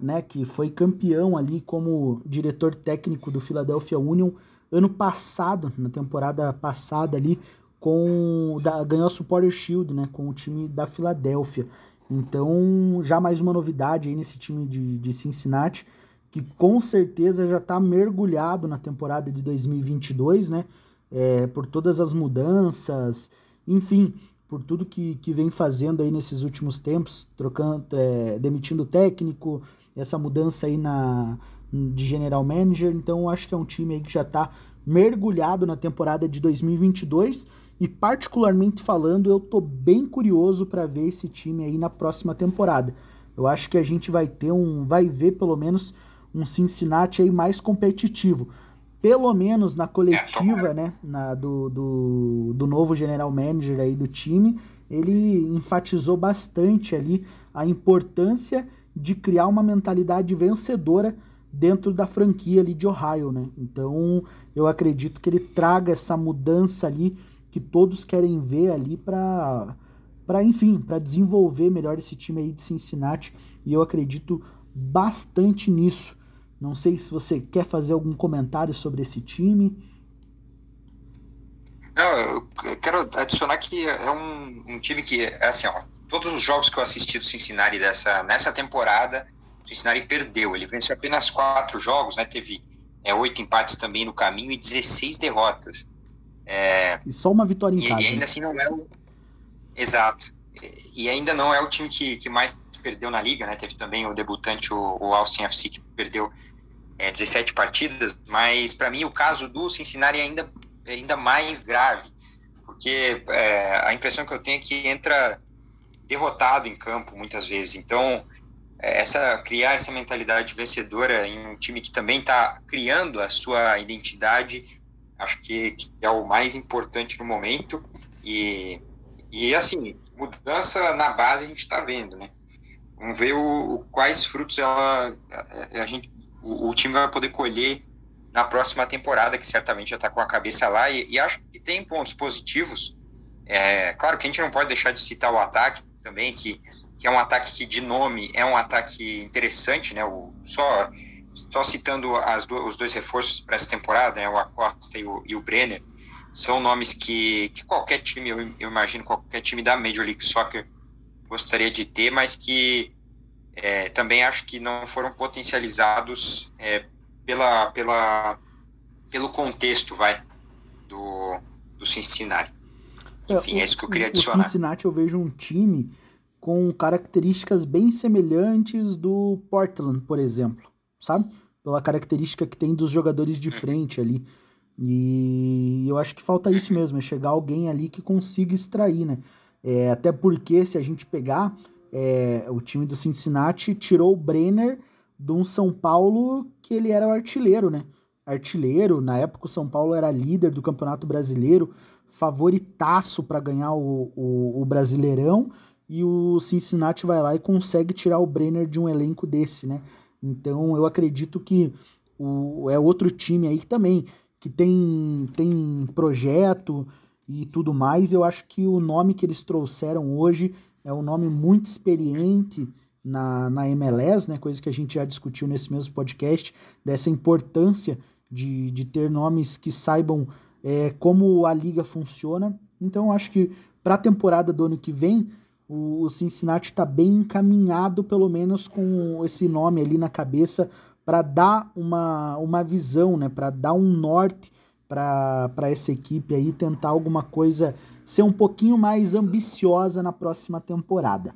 né, que foi campeão ali como diretor técnico do Philadelphia Union ano passado, na temporada passada ali, com da, ganhou a Supporter Shield, né, com o time da Filadélfia. Então, já mais uma novidade aí nesse time de, de Cincinnati, que com certeza já está mergulhado na temporada de 2022, né? É, por todas as mudanças, enfim, por tudo que, que vem fazendo aí nesses últimos tempos, trocando, é, demitindo técnico, essa mudança aí na, de general manager. Então, acho que é um time que já está mergulhado na temporada de 2022 e particularmente falando, eu tô bem curioso para ver esse time aí na próxima temporada. Eu acho que a gente vai ter um, vai ver pelo menos um Cincinnati aí mais competitivo. Pelo menos na coletiva, né, na, do, do, do novo general manager aí do time, ele enfatizou bastante ali a importância de criar uma mentalidade vencedora dentro da franquia ali de Ohio, né? Então, eu acredito que ele traga essa mudança ali que todos querem ver ali para para enfim, para desenvolver melhor esse time aí de Cincinnati, e eu acredito bastante nisso. Não sei se você quer fazer algum comentário sobre esse time. Não, eu quero adicionar que é um, um time que, é assim, ó, todos os jogos que eu assisti do Cincinnati dessa, nessa temporada, Cincinnati perdeu. Ele venceu apenas quatro jogos, né? Teve é, oito empates também no caminho e 16 derrotas. É, e só uma vitória em e, casa. E ainda né? assim não é o. Exato. E, ainda não é o time que, que mais perdeu na liga, né? Teve também o debutante, o, o Austin FC, que perdeu é, 17 partidas, mas para mim o caso do Cincinnati é ainda, é ainda mais grave, porque é, a impressão que eu tenho é que entra derrotado em campo muitas vezes. Então, essa criar essa mentalidade vencedora em um time que também está criando a sua identidade acho que, que, é o mais importante no momento. E, e assim, mudança na base a gente está vendo, né? Vamos ver o, o, quais frutos ela, a, a gente, o, o, time vai poder colher na próxima temporada, que certamente já está com a cabeça lá. E, e, acho que tem pontos positivos. É, claro que a gente não pode deixar de citar o ataque também, que, que é um ataque que de nome é um ataque interessante, né? O, só só citando as do, os dois reforços para essa temporada, né, o Acosta e o, e o Brenner, são nomes que, que qualquer time, eu, eu, imagino, qualquer time da Major League Soccer gostaria de ter, mas que é, também acho que não foram potencializados é, pela, pela, pelo contexto, vai, do, do Cincinnati. É, Enfim, é, o, é isso que eu queria adicionar. O Cincinnati eu vejo um time com características bem semelhantes do Portland, por exemplo, sabe? pela característica que tem dos jogadores de frente ali. E eu acho que falta isso mesmo, é chegar alguém ali que consiga extrair, né? É, até porque se a gente pegar é, o time do Cincinnati tirou o Brenner de um São Paulo que ele era o artilheiro, né? Artilheiro, na época o São Paulo era líder do Campeonato Brasileiro, favoritaço para ganhar o, o, o, Brasileirão, e o Cincinnati vai lá e consegue tirar o Brenner de um elenco desse, né? Então eu acredito que o, é outro time aí que também que tem, tem projeto e tudo mais. Eu acho que o nome que eles trouxeram hoje é um nome muito experiente na, na MLS, né? Coisa que a gente já discutiu nesse mesmo podcast, dessa importância de, de ter nomes que saibam é, como a liga funciona. Então, acho que para a temporada do ano que vem, o Cincinnati está bem encaminhado, pelo menos com esse nome ali na cabeça, para dar uma, uma visão, né? para dar um norte para essa equipe aí, tentar alguma coisa, ser um pouquinho mais ambiciosa na próxima temporada.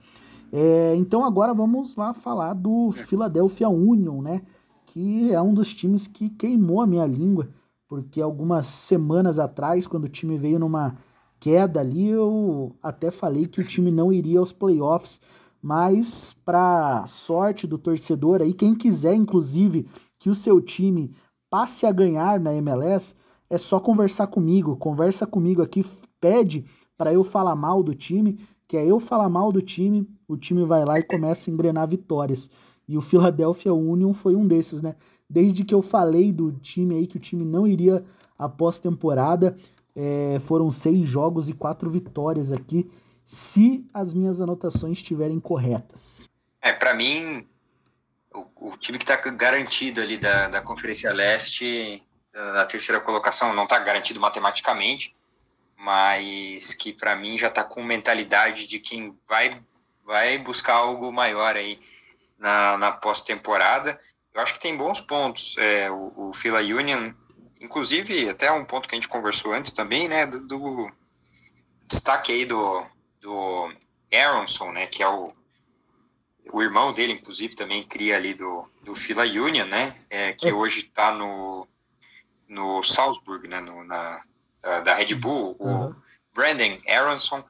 É, então agora vamos lá falar do Philadelphia Union, né? Que é um dos times que queimou a minha língua, porque algumas semanas atrás, quando o time veio numa queda ali, eu até falei que o time não iria aos playoffs, mas para sorte do torcedor aí, quem quiser inclusive que o seu time passe a ganhar na MLS, é só conversar comigo, conversa comigo aqui, pede para eu falar mal do time, que é eu falar mal do time, o time vai lá e começa a engrenar vitórias. E o Philadelphia Union foi um desses, né? desde que eu falei do time aí, que o time não iria após temporada. É, foram seis jogos e quatro vitórias aqui, se as minhas anotações estiverem corretas. É, para mim, o, o, time que está garantido ali da, da Conferência Leste, da terceira colocação, não está garantido matematicamente, mas que para mim já está com mentalidade de quem vai, vai buscar algo maior aí na, na pós-temporada. Eu acho que tem bons pontos. É, o, o Fila Union, inclusive, até um ponto que a gente conversou antes também, né, do, do destaque aí do, do Aronson, né, que é o, o irmão dele, inclusive, também cria ali do, do Fila Union, né, é, que é. hoje está no, no Salzburg, né, no, na, da, Red Bull, uhum. o Brandon Aronson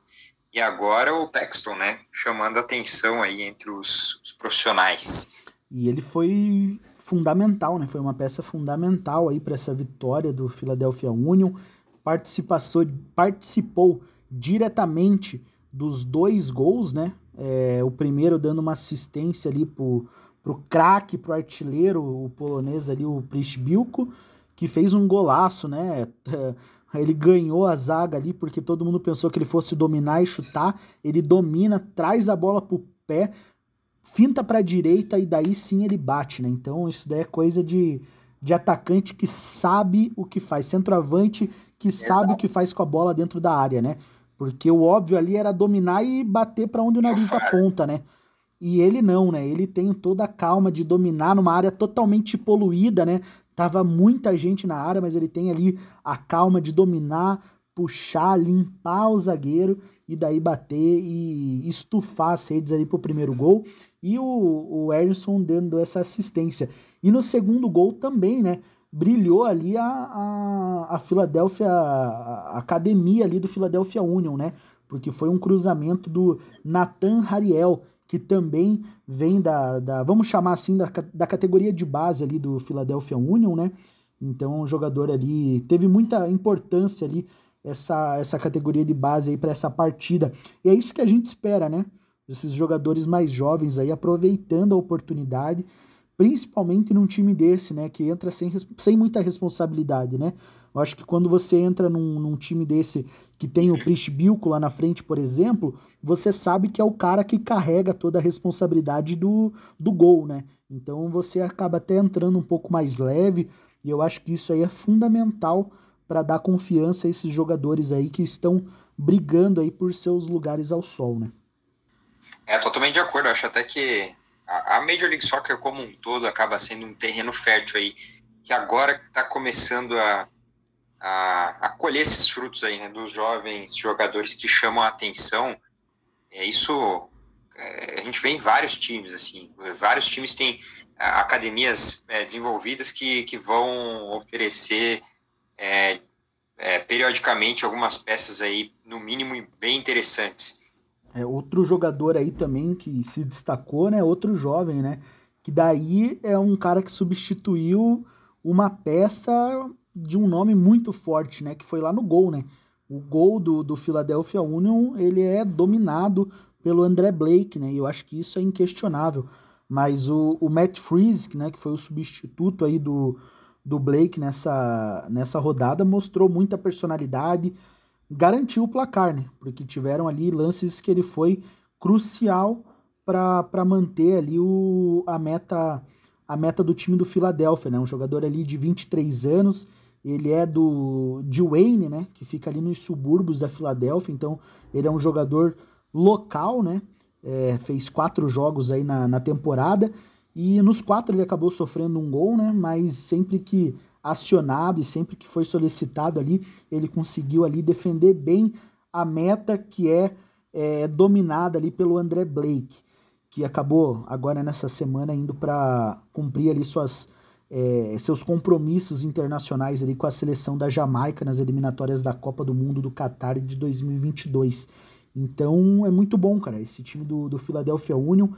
e agora o Paxton, né? Chamando atenção aí entre os, os, profissionais. E ele foi fundamental, né? Foi uma peça fundamental aí para essa vitória do Philadelphia Union. Participação, participou diretamente dos dois gols, né? É, o primeiro dando uma assistência ali pro, pro craque, pro artilheiro, o polonês ali, o Prischbilko, que fez um golaço, né? Ele ganhou a zaga ali porque todo mundo pensou que ele fosse dominar e chutar. Ele domina, traz a bola pro pé, finta para a direita e daí sim ele bate, né? Então isso daí é coisa de, de atacante que sabe o que faz, centroavante que sabe o que faz com a bola dentro da área, né? Porque o óbvio ali era dominar e bater para onde o nariz aponta, né? E ele não, né? Ele tem toda a calma de dominar numa área totalmente poluída, né? Tava muita gente na área, mas ele tem ali a calma de dominar, puxar, limpar o zagueiro e daí bater e estufar as redes ali pro primeiro gol. E o, o Erison dando essa assistência. E no segundo gol também, né? Brilhou ali a, a, a Philadelphia, a academia ali do Philadelphia Union, né? Porque foi um cruzamento do Nathan Hariel, que também vem da, da vamos chamar assim, da, da categoria de base ali do Philadelphia Union, né? Então, um jogador ali teve muita importância ali essa, essa categoria de base aí para essa partida. E é isso que a gente espera, né? Esses jogadores mais jovens aí aproveitando a oportunidade, principalmente num time desse, né? Que entra sem, sem muita responsabilidade, né? Eu acho que quando você entra num, num time desse que tem o Bilko lá na frente, por exemplo, você sabe que é o cara que carrega toda a responsabilidade do, do gol, né? Então você acaba até entrando um pouco mais leve, e eu acho que isso aí é fundamental para dar confiança a esses jogadores aí que estão brigando aí por seus lugares ao sol, né? É, totalmente de acordo. Acho até que a Major League Soccer como um todo acaba sendo um terreno fértil aí, que agora está começando a a, a colher esses frutos aí, né, dos jovens jogadores que chamam a atenção. É, isso é, a gente vê em vários times, assim, vários times têm academias é, desenvolvidas que, que vão oferecer é, é, periodicamente algumas peças aí, no mínimo, bem interessantes. É outro jogador aí também que se destacou, né? Outro jovem, né? Que daí é um cara que substituiu uma peça de um nome muito forte, né? Que foi lá no gol, né? O gol do, do Philadelphia Union, ele é dominado pelo André Blake, né? E eu acho que isso é inquestionável. Mas o, o Matt Freeze, né, que foi o substituto aí do, do Blake nessa, nessa rodada, mostrou muita personalidade, garantiu o placar, né? Porque tiveram ali lances que ele foi crucial para manter ali o, a meta a meta do time do Philadelphia, né? Um jogador ali de 23 anos, ele é do de Wayne, né, que fica ali nos subúrbios da Filadélfia, então ele é um jogador local, né, é, fez quatro jogos aí na, na temporada e nos quatro ele acabou sofrendo um gol, né, mas sempre que acionado e sempre que foi solicitado ali, ele conseguiu ali defender bem a meta que é, é dominada ali pelo André Blake, que acabou agora nessa semana indo para cumprir ali suas é, seus compromissos internacionais ali com a seleção da Jamaica nas eliminatórias da Copa do Mundo do Qatar de 2022. Então é muito bom, cara. Esse time do, do Philadelphia Union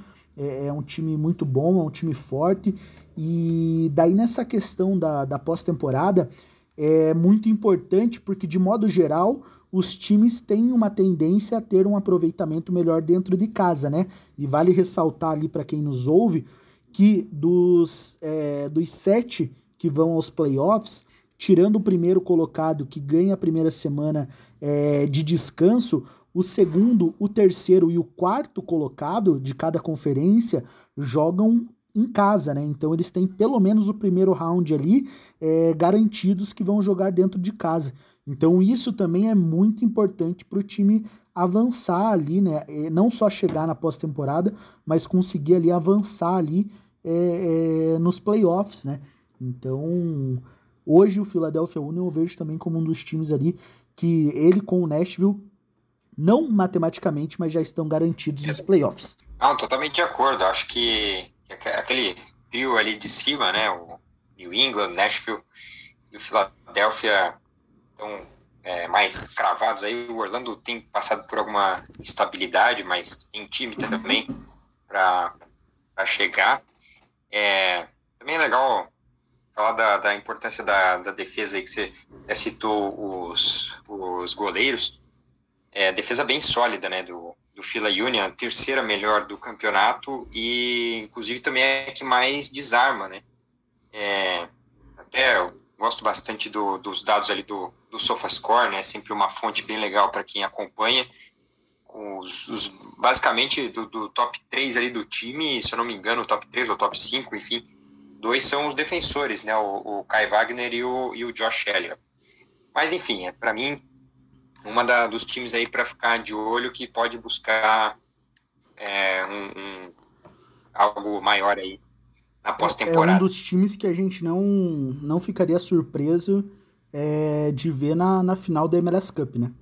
é, é um time muito bom, é um time forte. E daí nessa questão da, da pós-temporada é muito importante porque, de modo geral, os times têm uma tendência a ter um aproveitamento melhor dentro de casa, né? E vale ressaltar ali para quem nos ouve que dos, é, dos sete que vão aos playoffs, tirando o primeiro colocado que ganha a primeira semana é, de descanso, o segundo, o terceiro e o quarto colocado de cada conferência jogam em casa, né? Então eles têm pelo menos o primeiro round ali é, garantidos que vão jogar dentro de casa. Então isso também é muito importante para o time avançar ali, né? Não só chegar na pós-temporada, mas conseguir ali avançar ali é, é, nos playoffs, né? Então hoje o Philadelphia Union eu vejo também como um dos times ali que ele com o Nashville não matematicamente, mas já estão garantidos nos playoffs. Não, totalmente de acordo. Acho que aquele trio ali de cima, né? O New England, Nashville e o Philadelphia estão é, mais cravados aí. O Orlando tem passado por alguma instabilidade, mas tem time também para chegar. É, também é legal falar da, da importância da, da defesa aí que você citou os, os goleiros. É, defesa bem sólida, né, do, do Fila Union, terceira melhor do campeonato e, inclusive, também é que mais desarma, né. É, até eu gosto bastante do, dos dados ali do, do SofaScore, né, sempre uma fonte bem legal para quem acompanha. Os, os, basicamente, do, do, top 3 ali do time, se eu não me engano, top 3 ou top 5, enfim, dois são os defensores, né, o, o Kai Wagner e o, e o Josh Elliott. Mas, enfim, é, para mim, uma da, dos times aí para ficar de olho que pode buscar é, um, um, algo maior aí na pós-temporada. É um dos times que a gente não, não ficaria surpreso é, de ver na, na final da MLS Cup, né?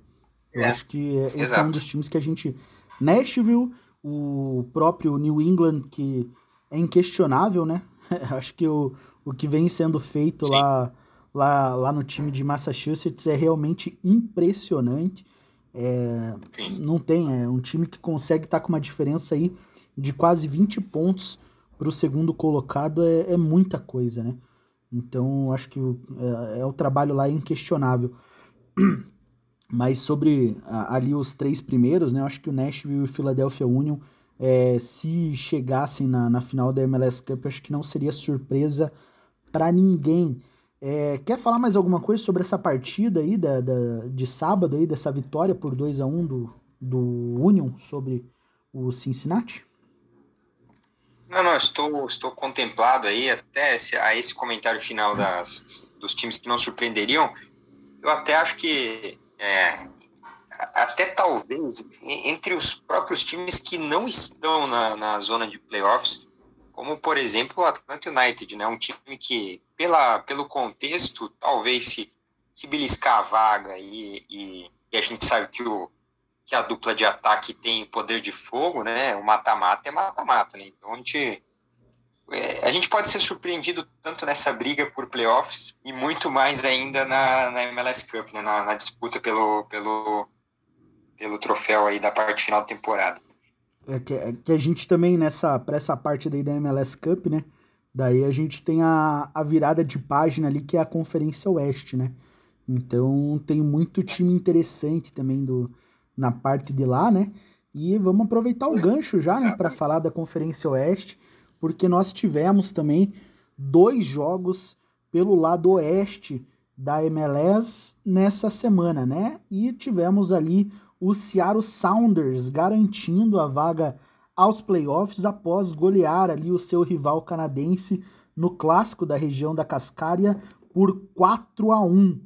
Eu é, acho que esse exato. é um dos times que a gente. Nashville, o próprio New England, que é inquestionável, né? acho que o, o que vem sendo feito Sim. lá lá, lá no time de Massachusetts é realmente impressionante. É, não tem, é um time que consegue estar tá com uma diferença aí de quase 20 pontos para o segundo colocado é, é, muita coisa, né? Então acho que o, é, é, o trabalho lá inquestionável. Mas sobre a, ali os três primeiros, né? Acho que o Nashville e o Philadelphia Union, é, se chegassem na, na final da MLS Cup, acho que não seria surpresa para ninguém. É, quer falar mais alguma coisa sobre essa partida aí da, da, de sábado aí, dessa vitória por 2 a 1 do, do Union sobre o Cincinnati? Não, não, estou, estou contemplado aí até esse, a esse comentário final das, dos times que não surpreenderiam. Eu até acho que é, até talvez entre os próprios times que não estão na, na zona de playoffs, como por exemplo o Atlanta United, né? Um time que, pela, pelo contexto, talvez se, se beliscar a vaga e, e, e a gente sabe que, o, que a dupla de ataque tem poder de fogo, né? O mata-mata é mata-mata, né? Então a gente, é, a gente pode ser surpreendido tanto nessa briga por playoffs e muito mais ainda na, na MLS Cup, né? na, na disputa pelo, pelo, pelo troféu aí da parte final da temporada. É que, é que a gente também, nessa, pra essa parte daí da MLS Cup, né? Daí a gente tem a, a virada de página ali, que é a Conferência Oeste, né? Então tem muito time interessante também do, na parte de lá, né? E vamos aproveitar o gancho já, né, para falar da Conferência Oeste, porque nós tivemos também dois jogos pelo lado oeste da MLS nessa semana, né? E tivemos ali o Seattle Sounders garantindo a vaga aos playoffs após golear ali o seu rival canadense no clássico da região da Cascária por 4 a 1.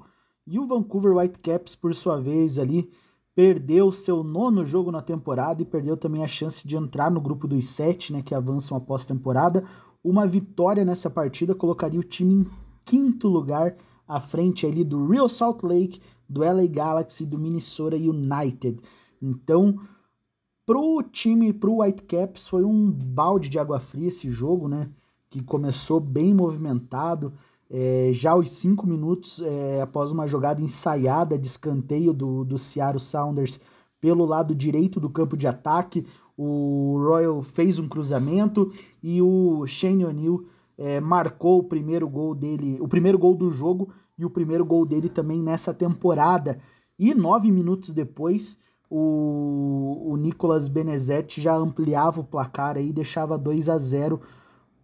E o Vancouver Whitecaps, por sua vez, ali perdeu seu nono jogo na temporada e perdeu também a chance de entrar no grupo dos sete, né, que avançam após temporada. Uma vitória nessa partida colocaria o time em quinto lugar à frente ali do Real Salt Lake, do LA Galaxy, do Minnesota United. Então, pro time, pro Whitecaps, foi um balde de água fria esse jogo, né? Que começou bem movimentado. É, já aos cinco minutos, é, após uma jogada ensaiada de escanteio do, do Seattle Sounders pelo lado direito do campo de ataque, o Royal fez um cruzamento e o Shane O'Neill é, marcou o primeiro gol dele, o primeiro gol do jogo e o primeiro gol dele também nessa temporada. E nove minutos depois, o, o Nicolas Benezetti já ampliava o placar aí, deixava 2 a 0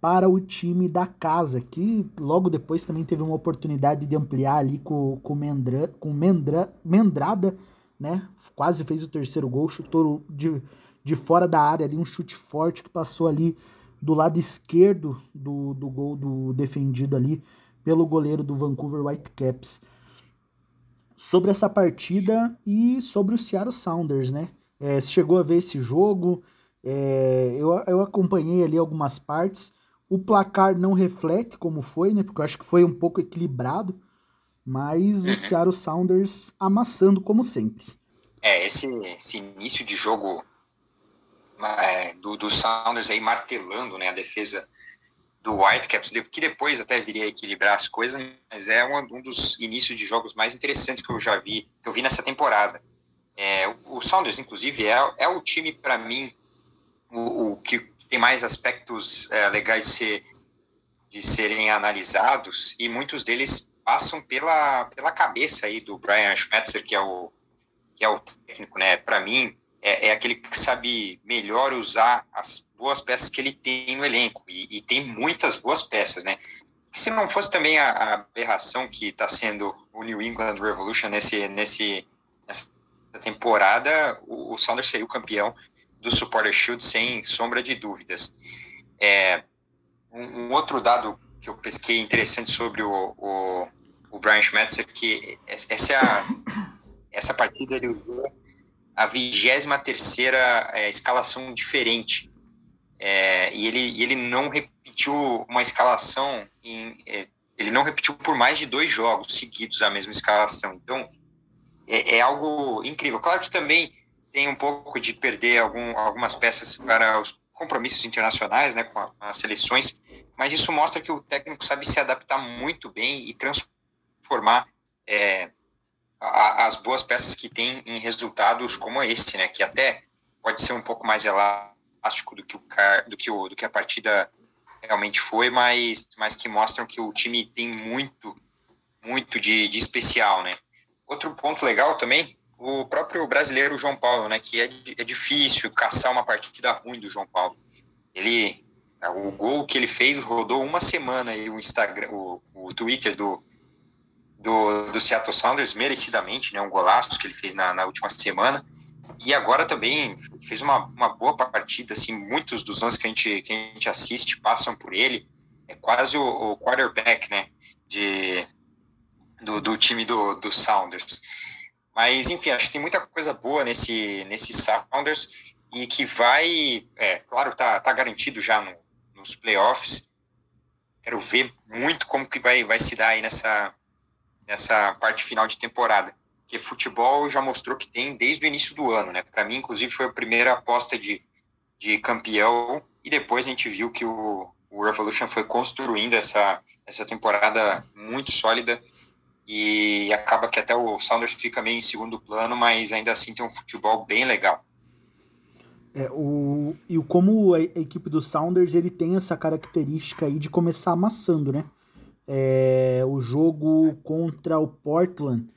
para o time da casa, que logo depois também teve uma oportunidade de ampliar ali com, com, Mendra, com Mendra, Mendrada, né? Quase fez o terceiro gol, chutou de, de fora da área ali, um chute forte que passou ali do lado esquerdo do, do gol do defendido ali pelo goleiro do Vancouver Whitecaps. Sobre essa partida e sobre o Seattle Sounders, né? É, chegou a ver esse jogo, é, eu, eu acompanhei ali algumas partes. O placar não reflete como foi, né? Porque eu acho que foi um pouco equilibrado. Mas o uhum. Seattle Sounders amassando como sempre. É, esse, esse início de jogo é, do, do Sounders aí martelando né, a defesa do Whitecaps, que depois até viria a equilibrar as coisas, mas é um, um dos inícios de jogos mais interessantes que eu já vi, que eu vi nessa temporada. É, o Sounders, inclusive, é, é o time, para mim, o, o, que tem mais aspectos é, legais de, ser, de serem analisados, e muitos deles passam pela, pela cabeça aí do Brian Schmetzer, que é o, que é o técnico, né? Para mim, é, é, aquele que sabe melhor usar as boas peças que ele tem no elenco, e, e tem muitas boas peças, né? Se não fosse também a, a aberração que está sendo o New England Revolution nesse, nesse, nessa temporada, o, o Saunders seria o campeão do Supporter Shield, sem sombra de dúvidas. É, um, um, outro dado que eu pesquei interessante sobre o, o, o Brian Schmetzer, que essa, essa partida ele usou a 23 terceira é, escalação diferente. É, e ele, ele não repetiu uma escalação, em, é, ele não repetiu por mais de dois jogos seguidos a mesma escalação. Então, é, é, algo incrível. Claro que também tem um pouco de perder algum, algumas peças para os compromissos internacionais, né, com, a, com as seleções, mas isso mostra que o técnico sabe se adaptar muito bem e transformar é, a, as boas peças que tem em resultados como esse, né? Que até pode ser um pouco mais elástico do que o, do que, o, do que a partida realmente foi, mas, mas que mostram que o time tem muito, muito de, de especial, né? Outro ponto legal também, o próprio brasileiro João Paulo, né? Que é, é difícil caçar uma partida ruim do João Paulo. Ele, o gol que ele fez rodou uma semana e o Instagram, o, o Twitter do, do, do Seattle Sounders, merecidamente, né, um golaço que ele fez na, na última semana. E agora também fez uma, uma boa partida, assim, muitos dos anos que a gente, que a gente assiste passam por ele. É quase o, o quarterback, né, de, do, do time do, do Sounders. Mas, enfim, acho que tem muita coisa boa nesse, nesse Sounders e que vai, é, claro, tá, tá garantido já no, nos playoffs. Quero ver muito como que vai, vai se dar aí nessa, nessa parte final de temporada. Porque futebol já mostrou que tem desde o início do ano, né? Para mim, inclusive, foi a primeira aposta de, de campeão e depois a gente viu que o, o Revolution foi construindo essa, essa temporada muito sólida e acaba que até o Sounders fica meio em segundo plano, mas ainda assim tem um futebol bem legal. É, o, e como a, a equipe do Sounders ele tem essa característica aí de começar amassando, né? É, o jogo contra o Portland,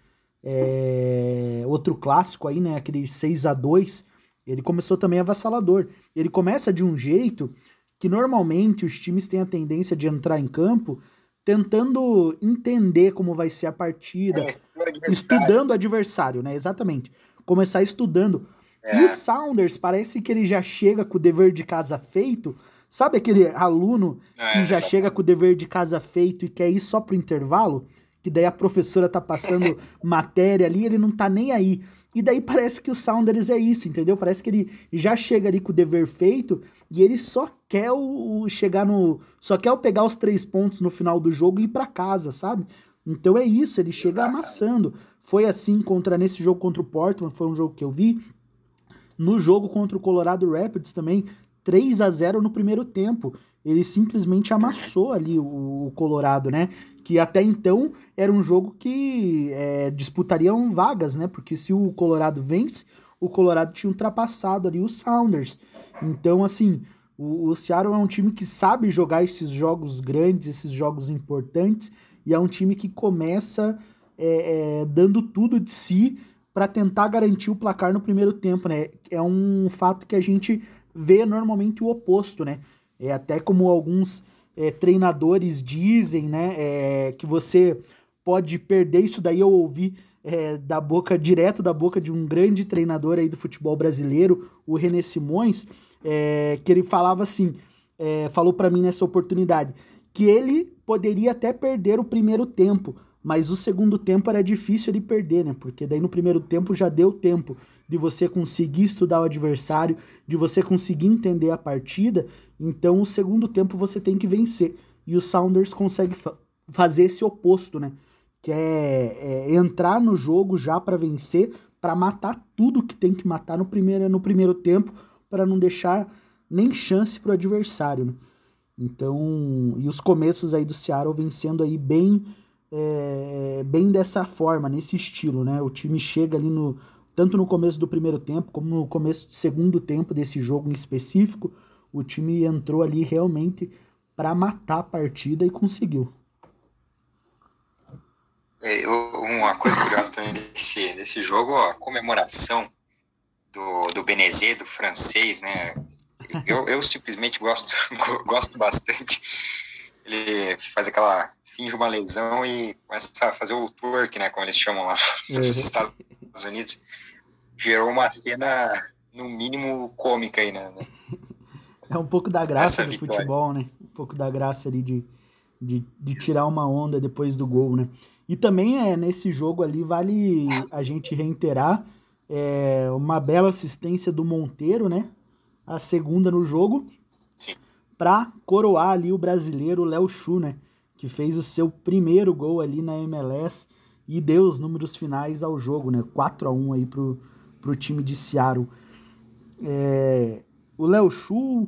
é, outro clássico aí, né? Aquele 6 a 2 ele começou também avassalador. Ele começa de um jeito que normalmente os times têm a tendência de entrar em campo tentando entender como vai ser a partida, é, estudando o adversário, né? Exatamente. Começar estudando. É. E o Sounders parece que ele já chega com o dever de casa feito, Sabe aquele aluno é, que já chega com o dever de casa feito e quer ir só pro intervalo? Que daí a professora tá passando matéria ali, ele não tá nem aí. E daí parece que o Sounders é isso, entendeu? Parece que ele já chega ali com o dever feito e ele só quer o, o chegar no. Só quer o pegar os três pontos no final do jogo e ir para casa, sabe? Então é isso, ele chega amassando. Foi assim contra nesse jogo contra o Portland, foi um jogo que eu vi. No jogo contra o Colorado Rapids também, 3 a 0 no primeiro tempo. Ele simplesmente amassou ali o, o Colorado, né? Que até então era um jogo que é, disputariam vagas, né? Porque se o Colorado vence, o Colorado tinha ultrapassado ali os Sounders. Então, assim, o, o Seattle é um time que sabe jogar esses jogos grandes, esses jogos importantes, e é um time que começa é, é, dando tudo de si para tentar garantir o placar no primeiro tempo, né? É um fato que a gente vê normalmente o oposto, né? É até como alguns é, treinadores dizem, né? É, que você pode perder. Isso daí eu ouvi é, da boca, direto da boca de um grande treinador aí do futebol brasileiro, o René Simões, é, que ele falava assim, é, falou para mim nessa oportunidade, que ele poderia até perder o primeiro tempo, mas o segundo tempo era difícil ele perder, né? Porque daí no primeiro tempo já deu tempo de você conseguir estudar o adversário, de você conseguir entender a partida. Então o segundo tempo você tem que vencer. E o Sounders consegue fa fazer esse oposto, né? Que é, é entrar no jogo já para vencer, para matar tudo que tem que matar no primeiro, no primeiro tempo, para não deixar nem chance pro adversário, né? Então, e os começos aí do Seattle vencendo aí bem é, bem dessa forma, nesse estilo, né? O time chega ali no tanto no começo do primeiro tempo como no começo do segundo tempo desse jogo em específico, o time entrou ali realmente para matar a partida e conseguiu. É, uma coisa curiosa também desse, desse jogo, a comemoração do, do Benezet, do francês, né? Eu, eu simplesmente gosto, gosto bastante. Ele faz aquela finge uma lesão e começa a fazer o twerk, né, como eles chamam lá nos uhum. Estados Unidos, gerou uma cena, no mínimo, cômica aí, né? É um pouco da graça Essa do vitória. futebol, né? Um pouco da graça ali de, de, de tirar uma onda depois do gol, né? E também é nesse jogo ali vale a gente reiterar é, uma bela assistência do Monteiro, né? A segunda no jogo, para coroar ali o brasileiro Léo Chu, né? Que fez o seu primeiro gol ali na MLS e deu os números finais ao jogo, né? 4 a 1 aí pro, pro time de Seattle. É, o Léo Chu,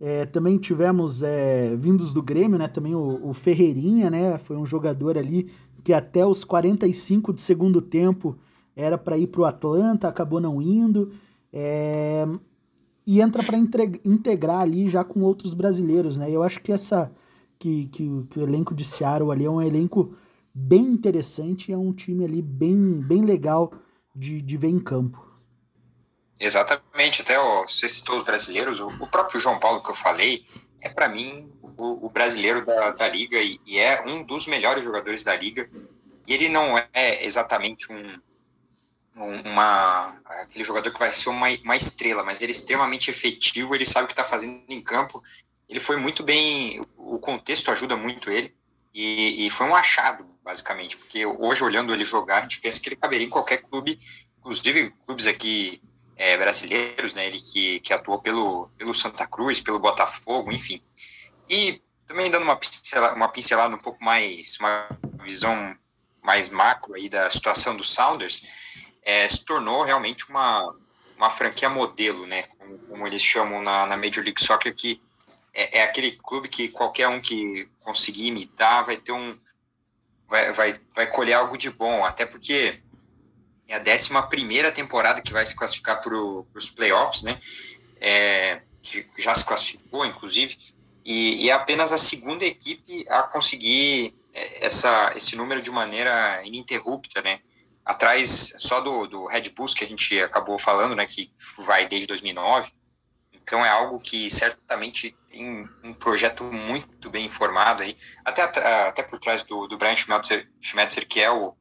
é, também tivemos é, vindos do Grêmio, né? Também o, o, Ferreirinha, né? Foi um jogador ali que até os 45 do segundo tempo era para ir pro Atlanta, acabou não indo. É, e entra para integrar ali já com outros brasileiros, né? Eu acho que essa que, que, que, o elenco de Seattle ali é um elenco bem interessante, é um time ali bem, bem legal de, de ver em campo. Exatamente, até ó, você citou os brasileiros, o, o, próprio João Paulo que eu falei, é para mim o, o, brasileiro da, da liga e, e, é um dos melhores jogadores da liga. E ele não é exatamente um, um uma aquele jogador que vai ser uma, uma estrela, mas ele é extremamente efetivo, ele sabe o que está fazendo em campo ele foi muito bem, o contexto ajuda muito ele, e, e, foi um achado, basicamente, porque hoje, olhando ele jogar, a gente pensa que ele caberia em qualquer clube, inclusive clubes aqui é, brasileiros, né, ele que, que atuou pelo, pelo Santa Cruz, pelo Botafogo, enfim. E também dando uma pincelada, uma pincelada um pouco mais, uma visão mais macro aí da situação do Sounders, é, se tornou realmente uma, uma franquia modelo, né, como, como eles chamam na, na Major League Soccer, que é, é, aquele clube que qualquer um que conseguir imitar vai ter um. Vai, vai, vai colher algo de bom, até porque é a 11 primeira temporada que vai se classificar para os playoffs, né? É, já se classificou, inclusive, e, e, é apenas a segunda equipe a conseguir é, essa, esse número de maneira ininterrupta, né? Atrás só do, do Red Bulls, que a gente acabou falando, né? Que vai desde 2009. Então é algo que certamente tem um projeto muito bem informado aí, até, até por trás do, do Brian Schmetzer, Schmetzer que é o,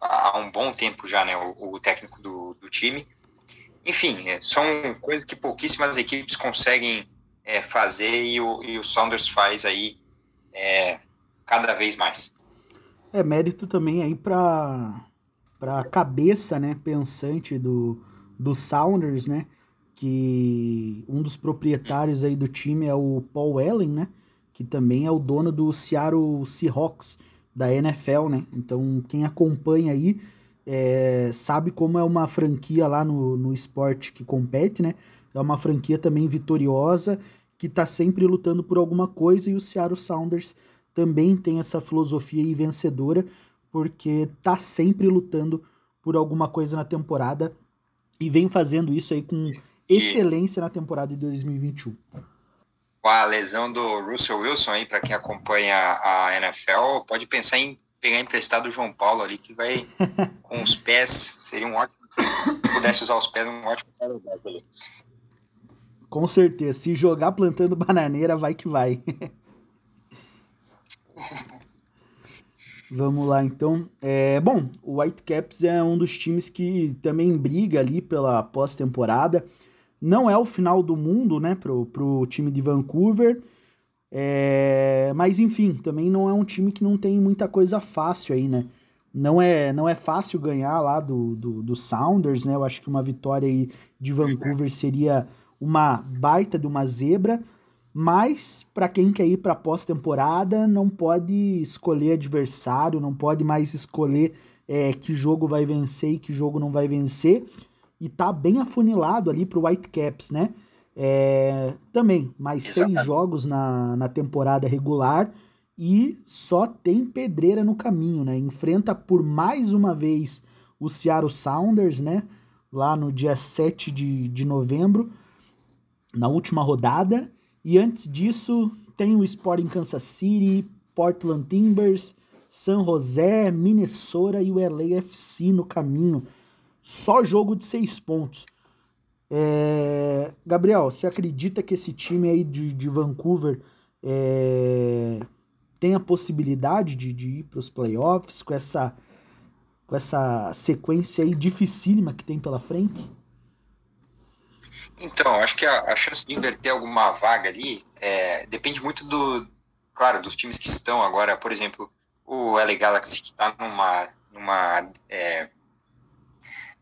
há um bom tempo já, né, o, o técnico do, do time. Enfim, é, são coisas que pouquíssimas equipes conseguem é, fazer e o, e o Saunders faz aí é, cada vez mais. É mérito também aí para para cabeça, né, pensante do do Sounders, né? Que um dos proprietários aí do time é o Paul Allen, né? Que também é o dono do Seattle Seahawks da NFL, né? Então quem acompanha aí é, sabe como é uma franquia lá no, no esporte que compete, né? É uma franquia também vitoriosa que está sempre lutando por alguma coisa e o Seattle Sounders também tem essa filosofia aí vencedora porque tá sempre lutando por alguma coisa na temporada e vem fazendo isso aí com excelência na temporada de 2021. Com a lesão do Russell Wilson aí, para quem acompanha a NFL, pode pensar em pegar emprestado o João Paulo ali, que vai com os pés, seria um ótimo. Se pudesse usar os pés, um ótimo. Com certeza. Se jogar plantando bananeira, vai que vai. Vamos lá, então. É, bom, o Whitecaps é um dos times que também briga ali pela pós-temporada. Não é o final do mundo, né, pro, pro time de Vancouver. É, mas, enfim, também não é um time que não tem muita coisa fácil aí, né? Não é, não é fácil ganhar lá do, do, do Sounders, né? Eu acho que uma vitória aí de Vancouver seria uma baita de uma zebra. Mas, para quem quer ir para pós-temporada, não pode escolher adversário, não pode mais escolher é, que jogo vai vencer e que jogo não vai vencer. E tá bem afunilado ali pro Whitecaps, né? É, também, mais seis jogos na, na temporada regular e só tem pedreira no caminho, né? Enfrenta por mais uma vez o Seattle Sounders, né? Lá no dia 7 de, de novembro, na última rodada. E antes disso, tem o Sporting Kansas City, Portland Timbers, San José, Minnesota e o LAFC no caminho. Só jogo de seis pontos. É... Gabriel, você acredita que esse time aí de, de Vancouver é... tem a possibilidade de, de ir para os playoffs com essa, com essa sequência aí dificílima que tem pela frente? Então, acho que a, a, chance de inverter alguma vaga ali é, depende muito do, claro, dos times que estão agora. Por exemplo, o LA Galaxy que está numa, numa é,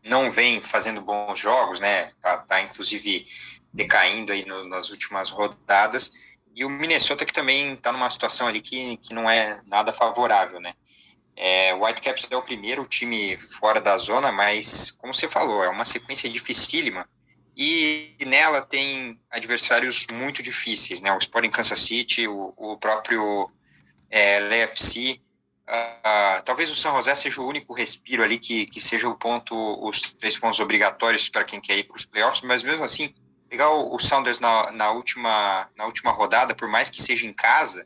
não vem fazendo bons jogos, né? Tá, tá inclusive decaindo aí no, nas últimas rodadas. E o Minnesota que também está numa situação ali que, que não é nada favorável, né? É, o Whitecaps é o primeiro time fora da zona, mas, como você falou, é uma sequência dificílima e nela tem adversários muito difíceis, né? O Sporting Kansas City, o, o próprio é, LAFC, uh, talvez o São José seja o único respiro ali que, que seja o ponto, os três pontos obrigatórios para quem quer ir para os playoffs, mas mesmo assim, pegar o, o Sounders na, na, última, na última rodada, por mais que seja em casa,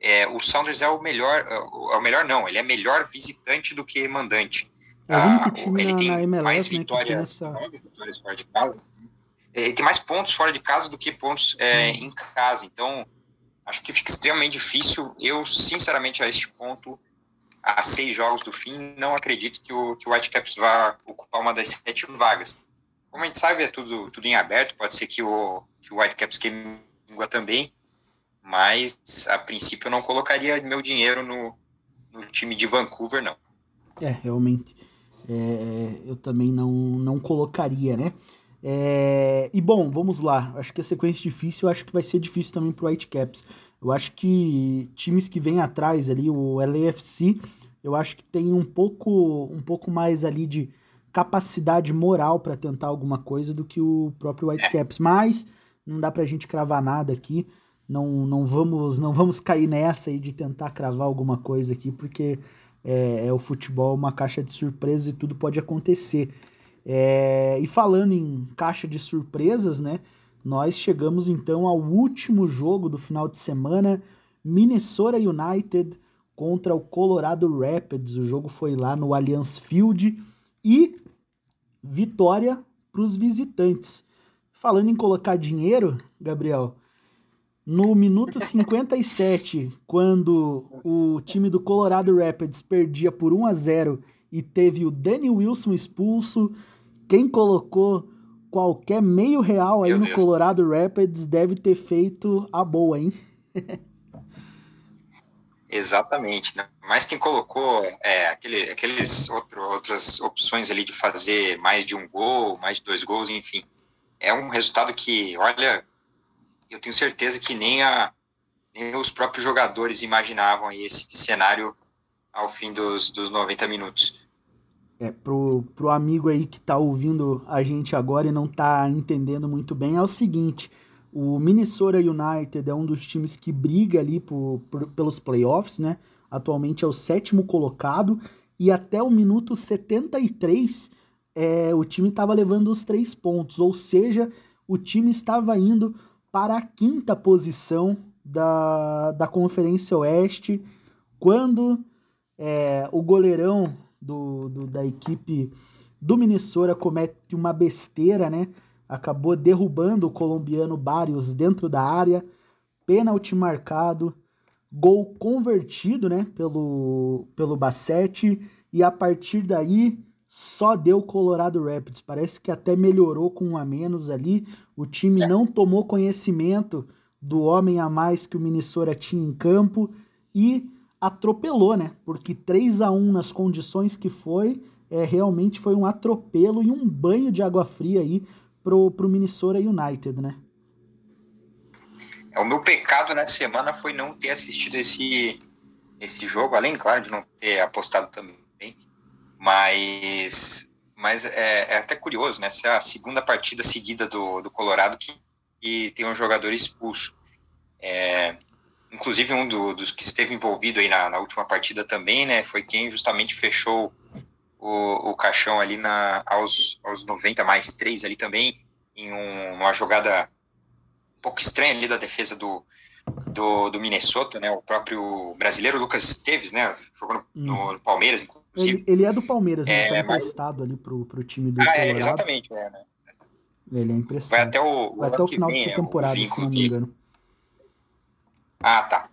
é, o Sounders é o melhor, é o melhor não, ele é melhor visitante do que mandante. É o único ah, time ele na, tem na MLS, mais né, vitórias, essa... vitórias fora de casa. Ele tem mais pontos fora de casa do que pontos é, hum. em casa. Então, acho que fica extremamente difícil. Eu, sinceramente, a este ponto, a seis jogos do fim, não acredito que o, que o Whitecaps vá ocupar uma das sete vagas. Como a gente sabe, é tudo, tudo em aberto. Pode ser que o, que o Whitecaps queime também. Mas, a princípio, eu não colocaria meu dinheiro no, no time de Vancouver, não. É, realmente é, eu também não, não colocaria, né? É, e bom, vamos lá. Acho que a sequência difícil, eu acho que vai ser difícil também pro Whitecaps. Eu acho que times que vêm atrás ali, o LAFC, eu acho que tem um pouco, um pouco mais ali de capacidade moral para tentar alguma coisa do que o próprio Whitecaps. Mas não dá pra gente cravar nada aqui. Não, não vamos não vamos cair nessa aí de tentar cravar alguma coisa aqui, porque é, é o futebol uma caixa de surpresas e tudo pode acontecer. É, e falando em caixa de surpresas, né? Nós chegamos então ao último jogo do final de semana, Minnesota United contra o Colorado Rapids. O jogo foi lá no Allianz Field e vitória para os visitantes. Falando em colocar dinheiro, Gabriel, no minuto 57, quando o time do Colorado Rapids perdia por 1 a 0 e teve o Danny Wilson expulso, quem colocou qualquer meio real aí Meu no Deus. Colorado Rapids deve ter feito a boa, hein? Exatamente. Né? Mas quem colocou é, aquele, aqueles outro, outras opções ali de fazer mais de um gol, mais de dois gols, enfim. É um resultado que, olha, eu tenho certeza que nem, a, nem os próprios jogadores imaginavam esse cenário ao fim dos, dos 90 minutos. É, pro, pro amigo aí que tá ouvindo a gente agora e não tá entendendo muito bem, é o seguinte, o Minnesota United é um dos times que briga ali por, por, pelos playoffs, né? Atualmente é o sétimo colocado e até o minuto 73 é, o time estava levando os três pontos, ou seja, o time estava indo para a quinta posição da, da Conferência Oeste, quando é, o goleirão do, do, da equipe do Minnesota comete uma besteira, né? Acabou derrubando o colombiano Barrios dentro da área, pênalti marcado, gol convertido, né, pelo, pelo Bassetti, e a partir daí só deu Colorado Rapids. Parece que até melhorou com um a menos ali. O time não tomou conhecimento do homem a mais que o Minnesota tinha em campo e atropelou, né? Porque 3 a 1 nas condições que foi, é, realmente foi um atropelo e um banho de água fria aí pro, pro Minnesota United, né? É, o meu pecado na semana foi não ter assistido esse, esse jogo, além, claro, de não ter apostado também. Mas, mas é, é até curioso, né? Essa é a segunda partida seguida do, do Colorado que, que tem um jogador expulso. É, inclusive, um do, dos que esteve envolvido aí na, na, última partida também, né? Foi quem justamente fechou o, o caixão ali na, aos, aos 90 mais 3 ali também, em um, uma jogada um pouco estranha ali da defesa do, do, do Minnesota, né? O próprio brasileiro Lucas Esteves, né? Jogou no, no, no Palmeiras, inclusive. Ele, ele, é do Palmeiras, né? É, tá emprestado ali pro, pro time do ah, é, exatamente, é, né? Ele é emprestado. Vai até o, Vai até o final vem, dessa temporada, se não me engano. Ah, tá.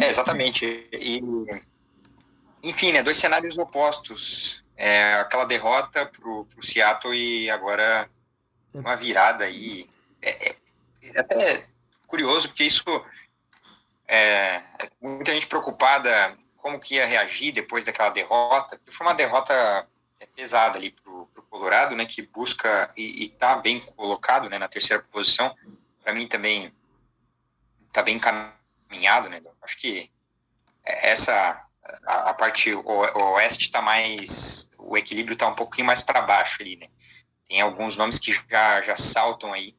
É, exatamente. E, enfim, né? Dois cenários opostos. É, aquela derrota pro, pro Seattle e agora é. uma virada aí. É, é, é até curioso, porque isso é, é, muita gente preocupada como que ia reagir depois daquela derrota, foi uma derrota pesada ali pro, pro Colorado, né, que busca e, está bem colocado, né, na terceira posição, para mim também está bem encaminhado, né, acho que essa a, a parte o, o oeste está mais o equilíbrio está um pouquinho mais para baixo ali, né, tem alguns nomes que já já saltam aí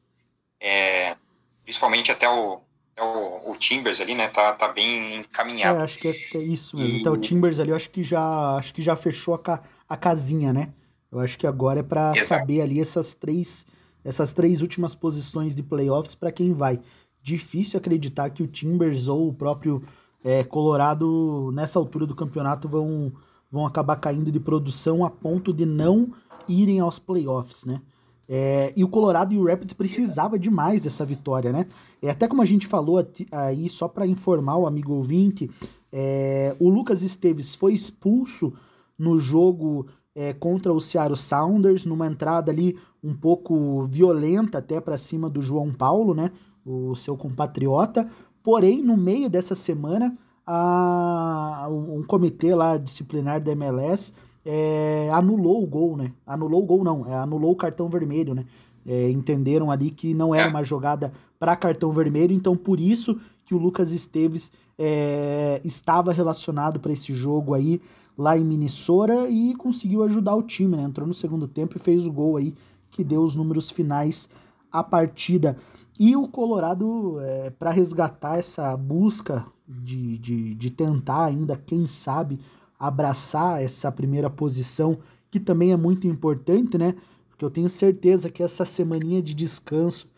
é, principalmente até o, até o, o, Timbers ali, né, tá, tá bem encaminhado. É, acho que é, é isso mesmo. E... Até o Timbers ali, eu acho que já, acho que já fechou a, ca, a casinha, né? Eu acho que agora é para saber ali essas três, essas três últimas posições de playoffs para quem vai. Difícil acreditar que o Timbers ou o próprio é, Colorado, nessa altura do campeonato, vão, vão acabar caindo de produção a ponto de não irem aos playoffs, né? É, e o Colorado e o Rapids precisava demais dessa vitória, né? É, até como a gente falou aí, só para informar o amigo ouvinte, é, o Lucas Esteves foi expulso no jogo é, contra o Seattle Sounders, numa entrada ali um pouco violenta até para cima do João Paulo, né? O seu compatriota. Porém, no meio dessa semana, a, um comitê lá disciplinar da MLS é, anulou o gol, né? Anulou o gol, não, é, anulou o cartão vermelho, né? É, entenderam ali que não era uma jogada para cartão vermelho, então por isso que o Lucas Esteves é, estava relacionado para esse jogo aí lá em Minnesota e conseguiu ajudar o time, né? Entrou no segundo tempo e fez o gol aí que deu os números finais à partida. E o Colorado, é, para resgatar essa busca de, de, de tentar ainda, quem sabe, abraçar essa primeira posição, que também é muito importante, né? Porque eu tenho certeza que essa semaninha de descanso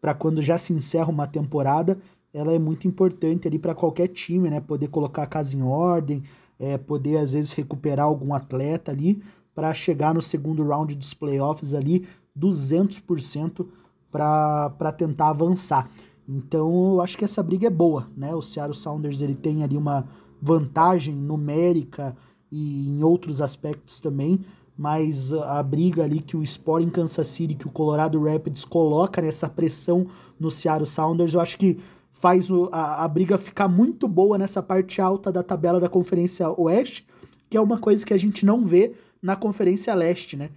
para quando já se encerra uma temporada, ela é muito importante ali para qualquer time, né? Poder colocar a casa em ordem, é, poder às vezes recuperar algum atleta ali para chegar no segundo round dos playoffs ali 200% para tentar avançar. Então eu acho que essa briga é boa, né? O Seattle Sounders ele tem ali uma vantagem numérica e em outros aspectos também, mas a briga ali que o Sporting Kansas City, que o Colorado Rapids coloca nessa pressão no Seattle Sounders, eu acho que faz o, a, a briga ficar muito boa nessa parte alta da tabela da Conferência Oeste, que é uma coisa que a gente não vê na Conferência Leste, né?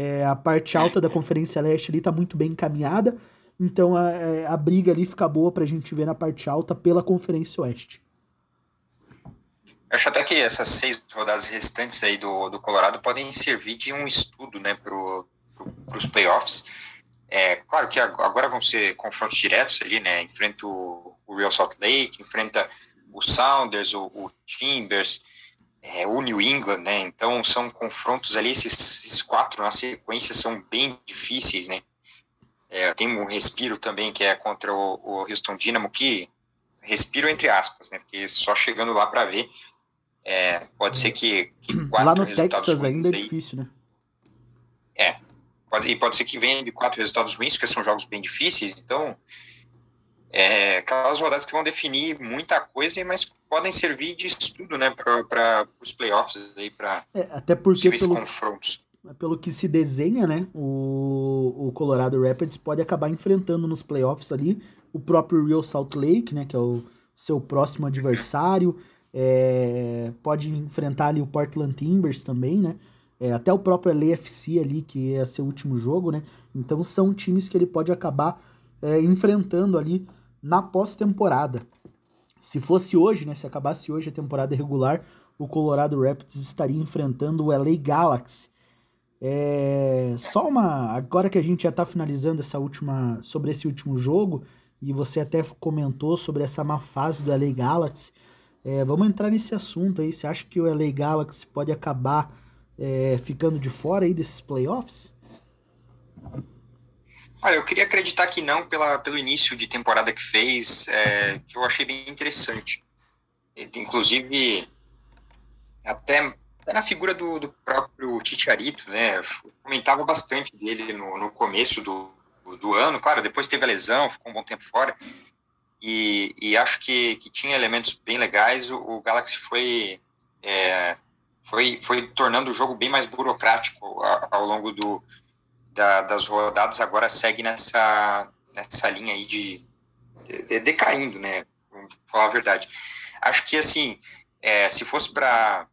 É, a parte alta da Conferência Leste ali tá muito bem encaminhada, então a, é, a briga ali fica boa pra gente ver na parte alta pela Conferência Oeste. Acho até que essas seis rodadas restantes aí do, do Colorado podem servir de um estudo né, para pro, os playoffs. É, claro que agora vão ser confrontos diretos ali, né? Enfrenta o, o Real Salt Lake, enfrenta o Sounders, o, o Timbers, é, o New England, né? Então são confrontos ali, esses, esses quatro na sequência são bem difíceis, né? É, tem um respiro também que é contra o, o Houston Dynamo, que respiro entre aspas, né? Porque só chegando lá para ver é, pode ser que, que quatro Lá no Texas ainda é difícil, né? É. Pode, e pode ser que venha de quatro resultados ruins, porque são jogos bem difíceis, então é, aquelas rodadas que vão definir muita coisa, mas podem servir de estudo, né, para os playoffs aí, para é, até porque pelo, confrontos. Pelo que se desenha, né, o, o Colorado Rapids pode acabar enfrentando nos playoffs ali o próprio Real Salt Lake, né, que é o seu próximo adversário, é, pode enfrentar ali o Portland Timbers também, né, é, até o próprio LAFC ali, que é seu último jogo, né, então são times que ele pode acabar é, enfrentando ali na pós-temporada. Se fosse hoje, né, se acabasse hoje a temporada regular, o Colorado Rapids estaria enfrentando o LA Galaxy. É, só uma. Agora que a gente já está finalizando essa última. sobre esse último jogo, e você até comentou sobre essa má fase do LA Galaxy. É, vamos entrar nesse assunto aí. Você acha que o LA Galaxy pode acabar é, ficando de fora aí desses playoffs? Olha, eu queria acreditar que não, pela, pelo início de temporada que fez, é, que eu achei bem interessante. Inclusive, até, na figura do, do próprio Titiarito, né? Comentava bastante dele no, no começo do, do ano. Claro, depois teve a lesão, ficou um bom tempo fora. E, e acho que, que tinha elementos bem legais. O, o Galaxy foi, é, foi, foi tornando o jogo bem mais burocrático ao, ao longo do, da, das rodadas agora segue nessa, nessa linha aí de, de decaindo, né? Vamos falar a verdade. Acho que, assim, é, se fosse para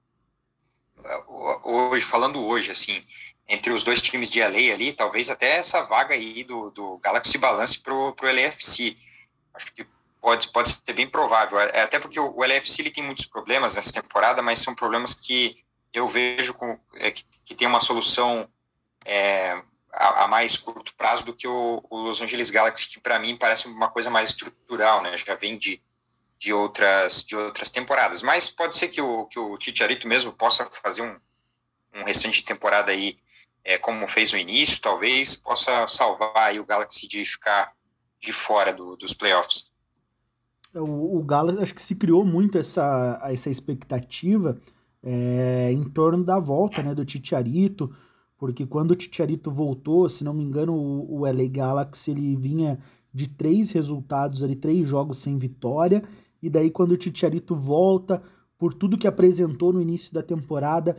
hoje, falando hoje, assim, entre os dois times de LA ali, talvez até essa vaga aí do, do Galaxy Balance pro, pro LAFC. Acho que pode, pode ser bem provável. É, até porque o, o ele tem muitos problemas nessa temporada, mas são problemas que eu vejo com, é, que, que tem uma solução é, a, a, mais curto prazo do que o, o Los Angeles Galaxy, que para mim parece uma coisa mais estrutural, né? Já vem de, de, outras, de outras temporadas. Mas pode ser que o, que o Titiarito mesmo possa fazer um, um restante de temporada aí, é, como fez no início, talvez, possa salvar aí o Galaxy de ficar de fora do, dos playoffs. É, o, o Galaxy, acho que se criou muito essa, essa expectativa é, em torno da volta né, do Titiarito, porque quando o Titiarito voltou, se não me engano, o, o LA Galaxy ele vinha de três resultados ali, três jogos sem vitória, e daí quando o Titiarito volta, por tudo que apresentou no início da temporada,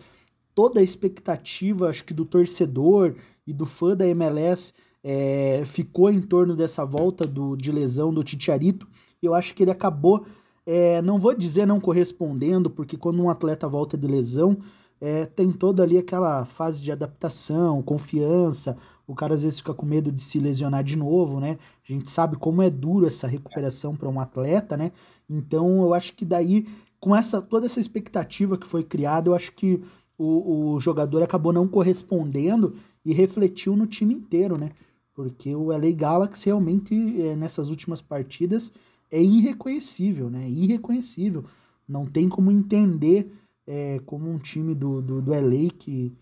toda a expectativa, acho que do torcedor e do fã da MLS é, ficou em torno dessa volta do, de lesão do Titiarito. Eu acho que ele acabou, é, não vou dizer não correspondendo, porque quando um atleta volta de lesão, é, tem toda ali aquela fase de adaptação, confiança. O cara às vezes fica com medo de se lesionar de novo, né? A gente sabe como é duro essa recuperação para um atleta, né? Então eu acho que daí, com essa toda essa expectativa que foi criada, eu acho que o, o jogador acabou não correspondendo e refletiu no time inteiro, né? Porque o LA Galaxy realmente, é, nessas últimas partidas, é irreconhecível, né? Irreconhecível. Não tem como entender é, como um time do, do, do LA que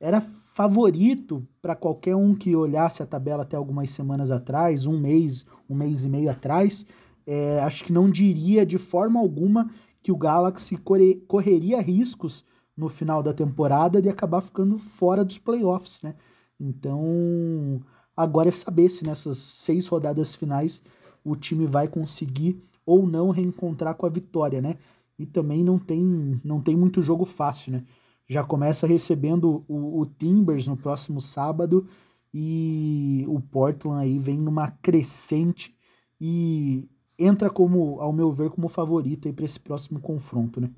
era favorito para qualquer um que olhasse a tabela até algumas semanas atrás, um mês, um mês e meio atrás, é, acho que não diria de forma alguma que o Galaxy corre, correria riscos no final da temporada de acabar ficando fora dos playoffs, né? Então, agora é saber se nessas seis rodadas finais o time vai conseguir ou não reencontrar com a vitória, né? E também não tem, não tem muito jogo fácil, né? Já começa recebendo o, o Timbers no próximo sábado e o Portland aí vem numa crescente e entra como, ao meu ver, como favorito aí para esse próximo confronto, né?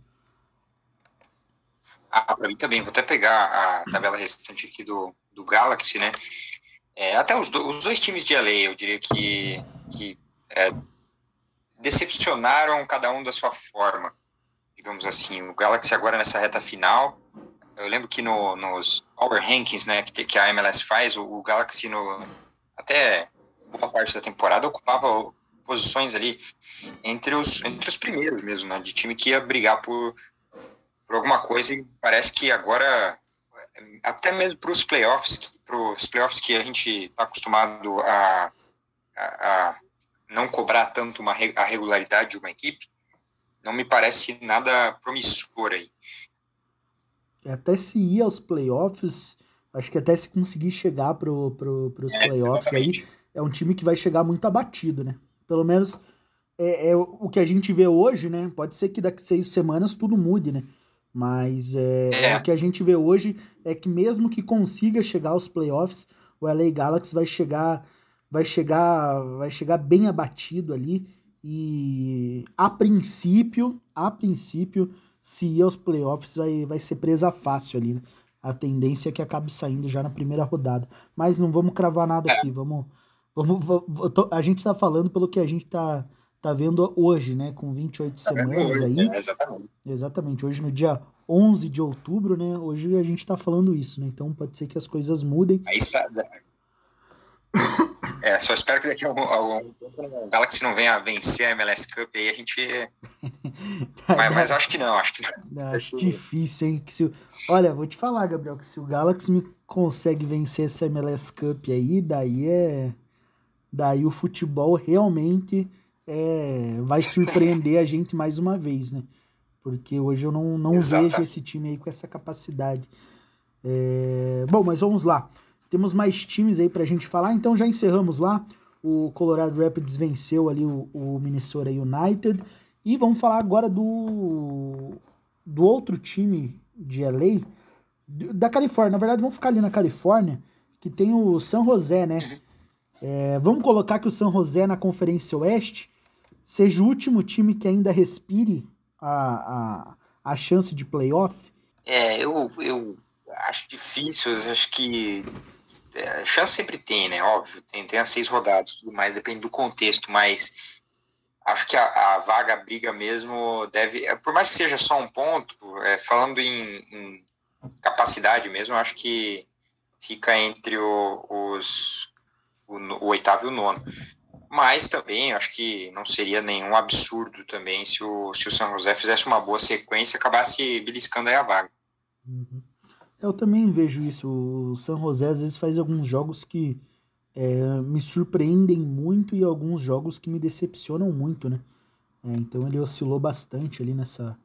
Ah, para mim também. Vou até pegar a tabela restante aqui do, do Galaxy, né? É, até os, do, os dois times de LA, eu diria que, que é, decepcionaram cada um da sua forma digamos assim. O Galaxy agora nessa reta final, eu lembro que no, nos Power Rankings, né, que, que a MLS faz, o, o, Galaxy no até boa parte da temporada ocupava posições ali entre os entre os primeiros mesmo, né, de time que ia brigar por por alguma coisa e parece que agora até mesmo para os playoffs, para os playoffs que a gente está acostumado a, a, a, não cobrar tanto uma, a regularidade de uma equipe, não me parece nada promissor aí. Até se ir aos playoffs, acho que até se conseguir chegar para pro, os é, playoffs exatamente. aí, é um time que vai chegar muito abatido, né? Pelo menos é, é, o que a gente vê hoje, né? Pode ser que daqui seis semanas tudo mude, né? Mas é, é. é, o que a gente vê hoje é que mesmo que consiga chegar aos playoffs, o LA Galaxy vai chegar, vai chegar, vai chegar bem abatido ali e a princípio, a princípio, se ir aos playoffs vai, vai ser presa fácil ali, né? A tendência é que acabe saindo já na primeira rodada. Mas não vamos cravar nada aqui, vamos, vamos, vamos a gente tá falando pelo que a gente tá tá vendo hoje, né? Com 28 tá semanas hoje, aí. É, exatamente. Exatamente. Hoje, no dia 11 de outubro, né? Hoje a gente tá falando isso, né? Então pode ser que as coisas mudem. Aí está. É, só espero que daqui a algum, algum tempo o Galaxy não venha vencer a MLS Cup aí a gente. mas, mas acho que não, acho que não. Acho difícil, hein? Que se... Olha, vou te falar, Gabriel, que se o Galaxy me consegue vencer essa MLS Cup aí, daí é. Daí o futebol realmente é, vai surpreender a gente mais uma vez, né? Porque hoje eu não, não vejo esse time aí com essa capacidade. É... Bom, mas vamos lá. Temos mais times aí pra gente falar, então já encerramos lá. O Colorado Rapids venceu ali o, o Minnesota United. E vamos falar agora do, do outro time de LA, da Califórnia. Na verdade, vamos ficar ali na Califórnia, que tem o San José, né? Uhum. É, vamos colocar que o San José na Conferência Oeste seja o último time que ainda respire a, a, a chance de playoff? É, eu, eu acho difícil, acho que é, chance sempre tem, né? Óbvio, tem, tem as seis rodadas, tudo mais, depende do contexto, mas acho que a, a vaga a briga mesmo deve, é, por mais que seja só um ponto, é, falando em, em, capacidade mesmo, acho que fica entre o, os o, o oitavo e o nono. Mas também acho que não seria nenhum absurdo também se o, se o São José fizesse uma boa sequência e acabasse beliscando aí a vaga. Uhum. Eu também vejo isso. O São José às vezes faz alguns jogos que é, me surpreendem muito e alguns jogos que me decepcionam muito, né? É, então ele oscilou bastante ali nessa,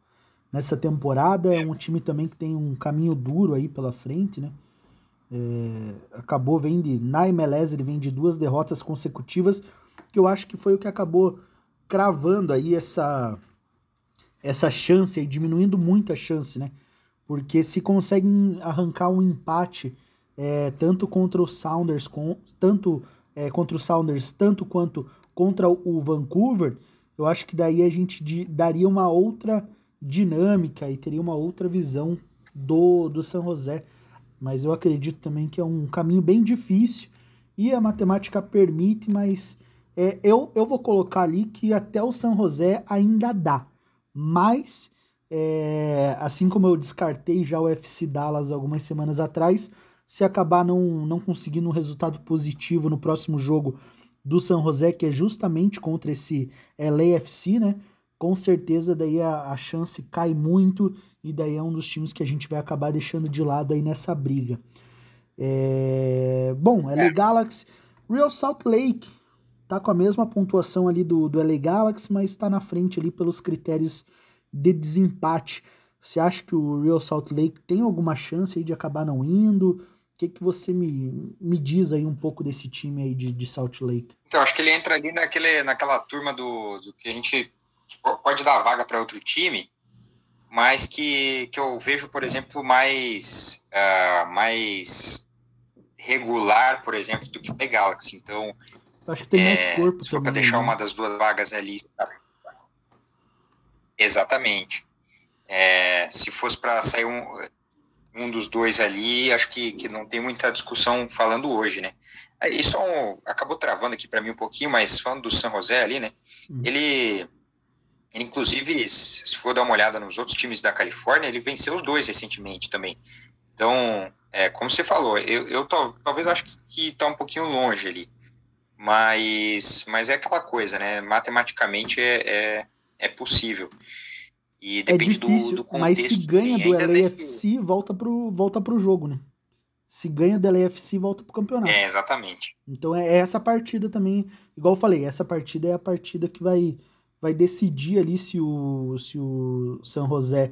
nessa temporada. É um time também que tem um caminho duro aí pela frente, né? É, acabou vem de, na MLS ele vem de duas derrotas consecutivas que eu acho que foi o que acabou cravando aí essa essa chance aí, diminuindo muito a chance, né? Porque se conseguem arrancar um empate é, tanto contra o Sounders, com, tanto é, contra o Sounders, tanto quanto contra o Vancouver, eu acho que daí a gente de, daria uma outra dinâmica e teria uma outra visão do, do San José. Mas eu acredito também que é um caminho bem difícil e a matemática permite, mas é, eu, eu vou colocar ali que até o San José ainda dá. Mas, é, assim como eu descartei já o FC Dallas algumas semanas atrás, se acabar não, não conseguindo um resultado positivo no próximo jogo do San José, que é justamente contra esse LAFC, né? Com certeza daí a, a chance cai muito e daí é um dos times que a gente vai acabar deixando de lado aí nessa briga. É... Bom, LA Galaxy, Real Salt Lake tá com a mesma pontuação ali do, do LA Galaxy, mas está na frente ali pelos critérios de desempate. Você acha que o Real Salt Lake tem alguma chance aí de acabar não indo? O que, que você me, me diz aí um pouco desse time aí de, de Salt Lake? Então, acho que ele entra ali naquele, naquela turma do, do que a gente pode dar vaga para outro time, mas que, que eu vejo, por exemplo, mais, uh, mais regular, por exemplo, do que o Galaxy. Então, Acho que tem mais é, corpo Se for para deixar né? uma das duas vagas ali. Exatamente. É, se fosse para sair um, um dos dois ali, acho que, que não tem muita discussão falando hoje, né? Isso acabou travando aqui para mim um pouquinho, mas falando do San José ali, né? Hum. Ele, ele, inclusive, se for dar uma olhada nos outros times da Califórnia, ele venceu os dois recentemente também. Então, é, como você falou, eu, eu talvez acho que está um pouquinho longe ali. Mas, mas é aquela coisa, né? Matematicamente é, é, é possível. E é depende é difícil, do, do contexto. Mas se ganha do LAFC, desse... volta pro, volta pro jogo, né? Se ganha do LAFC, volta pro campeonato. É, exatamente. Então é, é essa partida também, igual eu falei, essa partida é a partida que vai, vai decidir ali se o, se o San José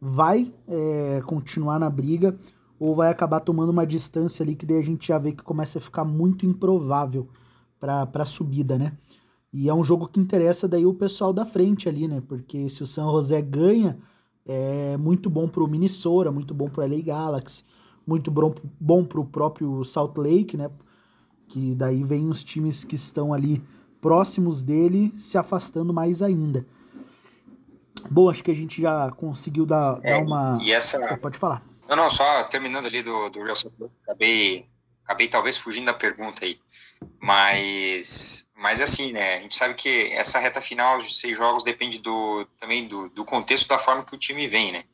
vai é, continuar na briga ou vai acabar tomando uma distância ali que daí a gente já vê que começa a ficar muito improvável para a subida, né? E é um jogo que interessa daí o pessoal da frente ali, né? Porque se o San José ganha, é muito bom para o Minnesota, muito bom para o LA Galaxy, muito bom, bom para o próprio Salt Lake, né? Que daí vem os times que estão ali próximos dele se afastando mais ainda. Bom, acho que a gente já conseguiu dar, é, dar uma. E essa. Pode falar. Não, não, só terminando ali do, do Real Salt Lake, acabei, acabei talvez fugindo da pergunta aí. Mas, mas assim, né? A gente sabe que essa reta final de seis jogos depende do, também do, do contexto da forma que o time vem, né?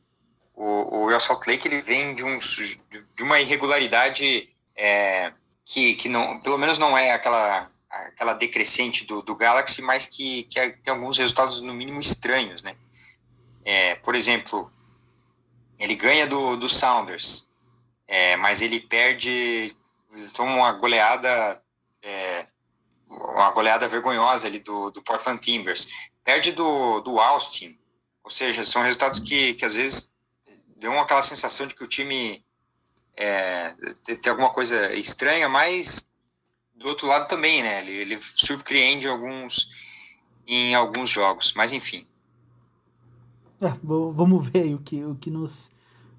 O, o Real Salt Lake ele vem de, um, de uma irregularidade é, que, que não, pelo menos não é aquela, aquela decrescente do, do Galaxy, mas que, que é, tem alguns resultados no mínimo estranhos, né? É, por exemplo, ele ganha do, do Sounders, é, mas ele perde, toma uma goleada é, uma goleada vergonhosa ali do, do Portland Timbers. Perde do, do Austin, ou seja, são resultados que, que às vezes dão aquela sensação de que o time é, tem alguma coisa estranha, mas do outro lado também, né? Ele, ele surpreende alguns em alguns jogos, mas enfim. É, vamos ver o que, o que nos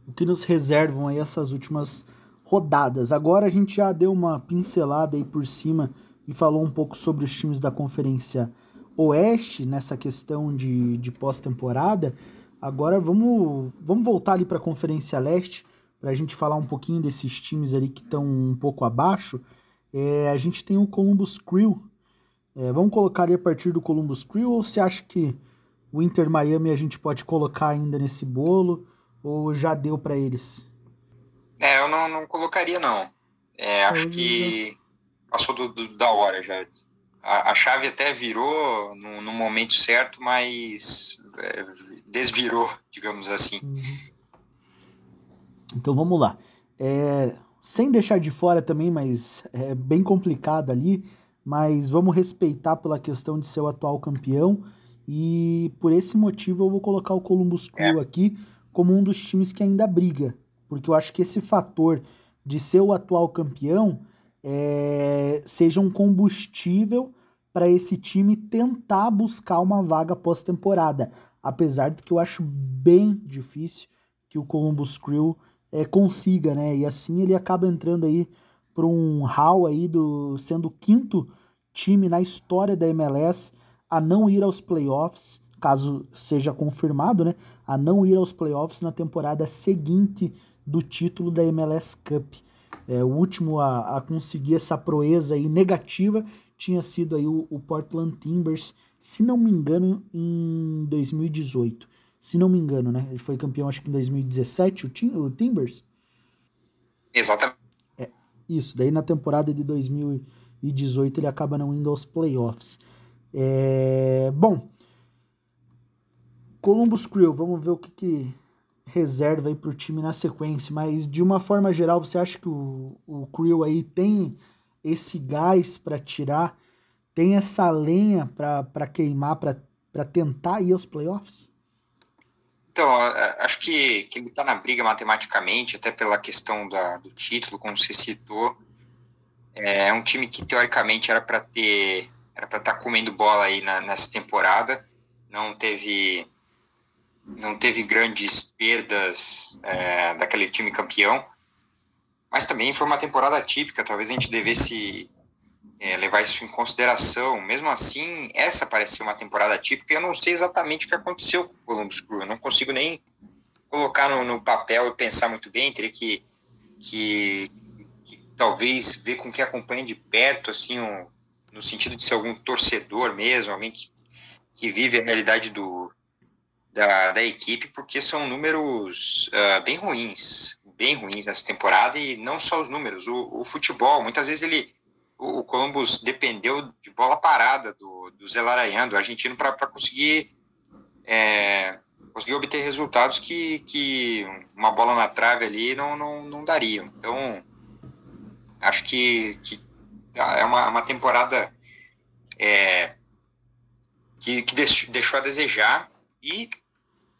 o que nos reservam aí essas últimas rodadas. Agora a gente já deu uma pincelada aí por cima e falou um pouco sobre os times da Conferência Oeste nessa questão de, de pós-temporada. Agora vamos, vamos voltar ali para a Conferência Leste para a gente falar um pouquinho desses times ali que estão um pouco abaixo. É, a gente tem o Columbus Crew. É, vamos colocar ali a partir do Columbus Crew ou você acha que o Inter Miami a gente pode colocar ainda nesse bolo ou já deu para eles? É, eu não, não colocaria, não. É, acho que passou do, do, da hora já. A, a, chave até virou no, no momento certo, mas é, desvirou, digamos assim. Uhum. Então vamos lá. É, sem deixar de fora também, mas é bem complicado ali, mas vamos respeitar pela questão de ser o atual campeão. E por esse motivo eu vou colocar o Columbus Crew é. aqui como um dos times que ainda briga porque eu acho que esse fator de ser o atual campeão é, seja um combustível para esse time tentar buscar uma vaga pós-temporada. Apesar de que eu acho bem difícil que o Columbus Crew é, consiga, né? E assim ele acaba entrando aí para um hall aí do sendo o quinto time na história da MLS a não ir aos playoffs, caso seja confirmado, né? A não ir aos playoffs na temporada seguinte do título da MLS Cup. É, o último a, a, conseguir essa proeza aí negativa tinha sido aí o, o, Portland Timbers, se não me engano, em 2018. Se não me engano, né? Ele foi campeão acho que em 2017, o, Tim, o Timbers. Exatamente. É, isso, daí na temporada de 2018 ele acaba não indo aos playoffs. É, bom, Columbus Crew, vamos ver o que, que reserva aí para o time na sequência, mas de uma forma geral, você acha que o, o Creel aí tem esse gás para tirar, tem essa lenha para queimar, para tentar ir aos playoffs? Então, acho que, que ele está na briga matematicamente, até pela questão da, do título, como você citou. É um time que, teoricamente, era para ter era para estar tá comendo bola aí na, nessa temporada. Não teve não teve grandes perdas é, daquele time campeão, mas também foi uma temporada atípica, talvez a gente devesse é, levar isso em consideração. Mesmo assim, essa parece ser uma temporada atípica, eu não sei exatamente o que aconteceu com o Columbus Crew, eu não consigo nem colocar no, no papel e pensar muito bem, teria que, que, que, talvez ver com quem acompanha de perto, assim, um, no sentido de ser algum torcedor mesmo, alguém que, que vive a realidade do, da, da equipe, porque são números uh, bem ruins, bem ruins nessa temporada, e não só os números, o, o futebol, muitas vezes ele, o, o, Columbus dependeu de bola parada do, do Zelarayan, do argentino, para conseguir, é, conseguir obter resultados que, que uma bola na trave ali não, não, não dariam. Então, acho que, que é uma, uma temporada é, que, que deixou a desejar, e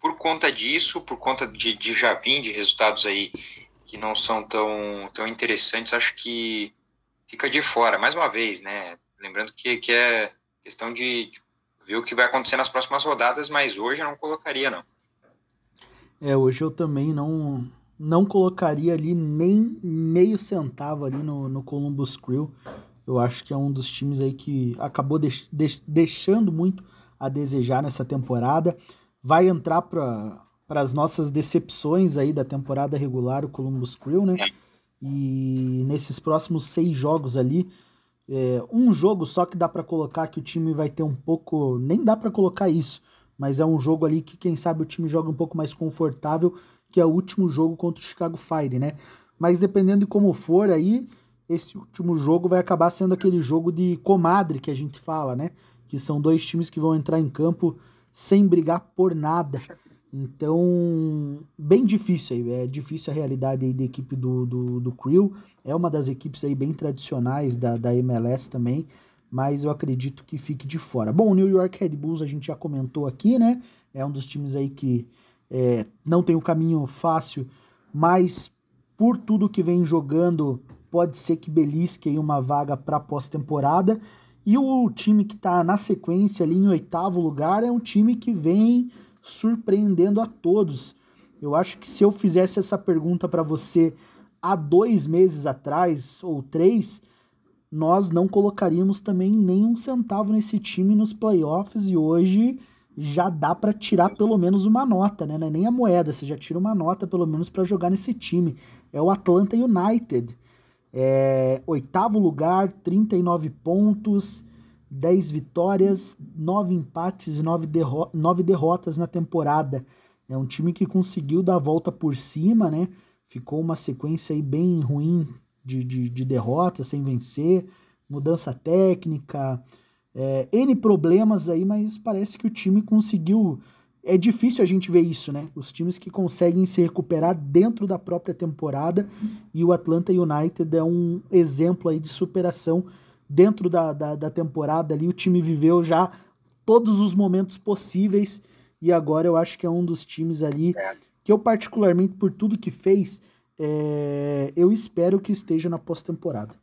por conta disso, por conta de, de já vir de resultados aí que não são tão, tão interessantes, acho que fica de fora, mais uma vez, né? Lembrando que, que é, questão de ver o que vai acontecer nas próximas rodadas, mas hoje eu não colocaria, não. É, hoje eu também não não colocaria ali nem meio centavo ali no, no Columbus Crew. Eu acho que é um dos times aí que acabou deix, deix, deixando muito a desejar nessa temporada. Vai entrar para as nossas decepções aí da temporada regular, o Columbus Crew, né? E nesses próximos seis jogos ali, é, um jogo só que dá para colocar que o time vai ter um pouco. Nem dá para colocar isso, mas é um jogo ali que quem sabe o time joga um pouco mais confortável que é o último jogo contra o Chicago Fire, né? Mas dependendo de como for aí, esse último jogo vai acabar sendo aquele jogo de comadre que a gente fala, né? Que são dois times que vão entrar em campo sem brigar por nada. Então, bem difícil aí. É difícil a realidade aí da equipe do, do, do Crew. É uma das equipes aí bem tradicionais da, da MLS também. Mas eu acredito que fique de fora. Bom, o New York Red Bulls a gente já comentou aqui, né? É um dos times aí que é, não tem um caminho fácil, mas por tudo que vem jogando, pode ser que belisque aí uma vaga para pós-temporada. E o time que está na sequência ali em oitavo lugar é um time que vem surpreendendo a todos. Eu acho que se eu fizesse essa pergunta para você há dois meses atrás ou três, nós não colocaríamos também nem um centavo nesse time nos playoffs e hoje já dá para tirar pelo menos uma nota, né? É nem a moeda, você já tira uma nota pelo menos para jogar nesse time. É o Atlanta United. É, oitavo lugar, 39 pontos, 10 vitórias, 9 empates e 9, derro 9 derrotas na temporada. É um time que conseguiu dar a volta por cima, né? Ficou uma sequência aí bem ruim de, de, de derrotas, sem vencer, mudança técnica, é, N problemas aí, mas parece que o time conseguiu. É difícil a gente ver isso, né? Os times que conseguem se recuperar dentro da própria temporada e o Atlanta United é um exemplo aí de superação dentro da, da, da temporada ali. O time viveu já todos os momentos possíveis e agora eu acho que é um dos times ali que eu, particularmente, por tudo que fez, é, eu espero que esteja na pós-temporada.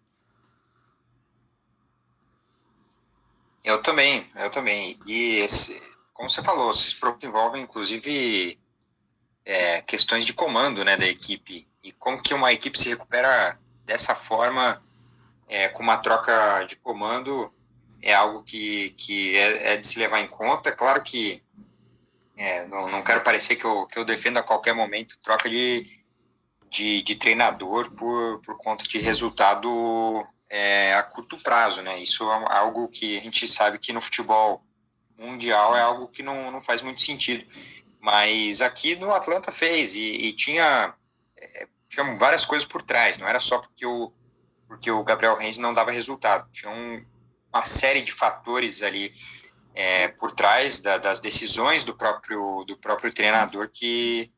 Eu também, eu também. E esse, como você falou, esses problemas envolvem, inclusive, é, questões de comando né, da equipe. E como que uma equipe se recupera dessa forma, é, com uma troca de comando, é algo que, que é, é de se levar em conta. Claro que é, não, não quero parecer que eu, que eu defendo a qualquer momento troca de, de, de treinador por, por conta de resultado é, a curto prazo, né? Isso é algo que a gente sabe que no futebol mundial é algo que não, não faz muito sentido. Mas aqui no Atlanta fez e, e tinha, é, tinha várias coisas por trás. Não era só porque o, porque o Gabriel Reis não dava resultado. Tinha um, uma série de fatores ali é, por trás da, das decisões do próprio, do próprio treinador que,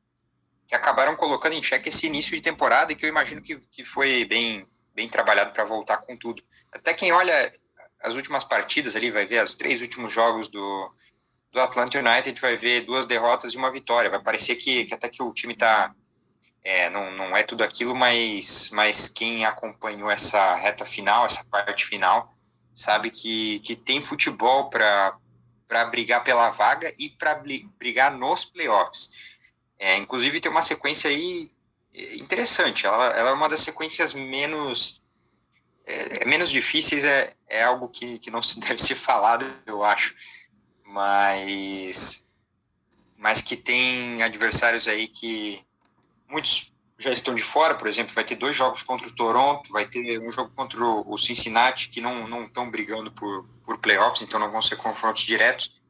que acabaram colocando em xeque esse início de temporada e que eu imagino que, que foi bem bem trabalhado para voltar com tudo. Até quem olha as últimas partidas ali, vai ver os três últimos jogos do, do Atlanta United, vai ver duas derrotas e uma vitória. Vai parecer que, que até que o time está é, não, não é tudo aquilo, mas, mas quem acompanhou essa reta final, essa parte final, sabe que, que tem futebol para brigar pela vaga e para brigar nos playoffs. É, inclusive tem uma sequência aí interessante. Ela, ela é uma das sequências menos é, é, menos difíceis, é, é algo que, que não se deve ser falado, eu acho. Mas, mas que tem adversários aí que muitos já estão de fora, por exemplo, vai ter dois jogos contra o Toronto, vai ter um jogo contra o Cincinnati, que não estão brigando por, por playoffs, então não vão ser confrontos diretos.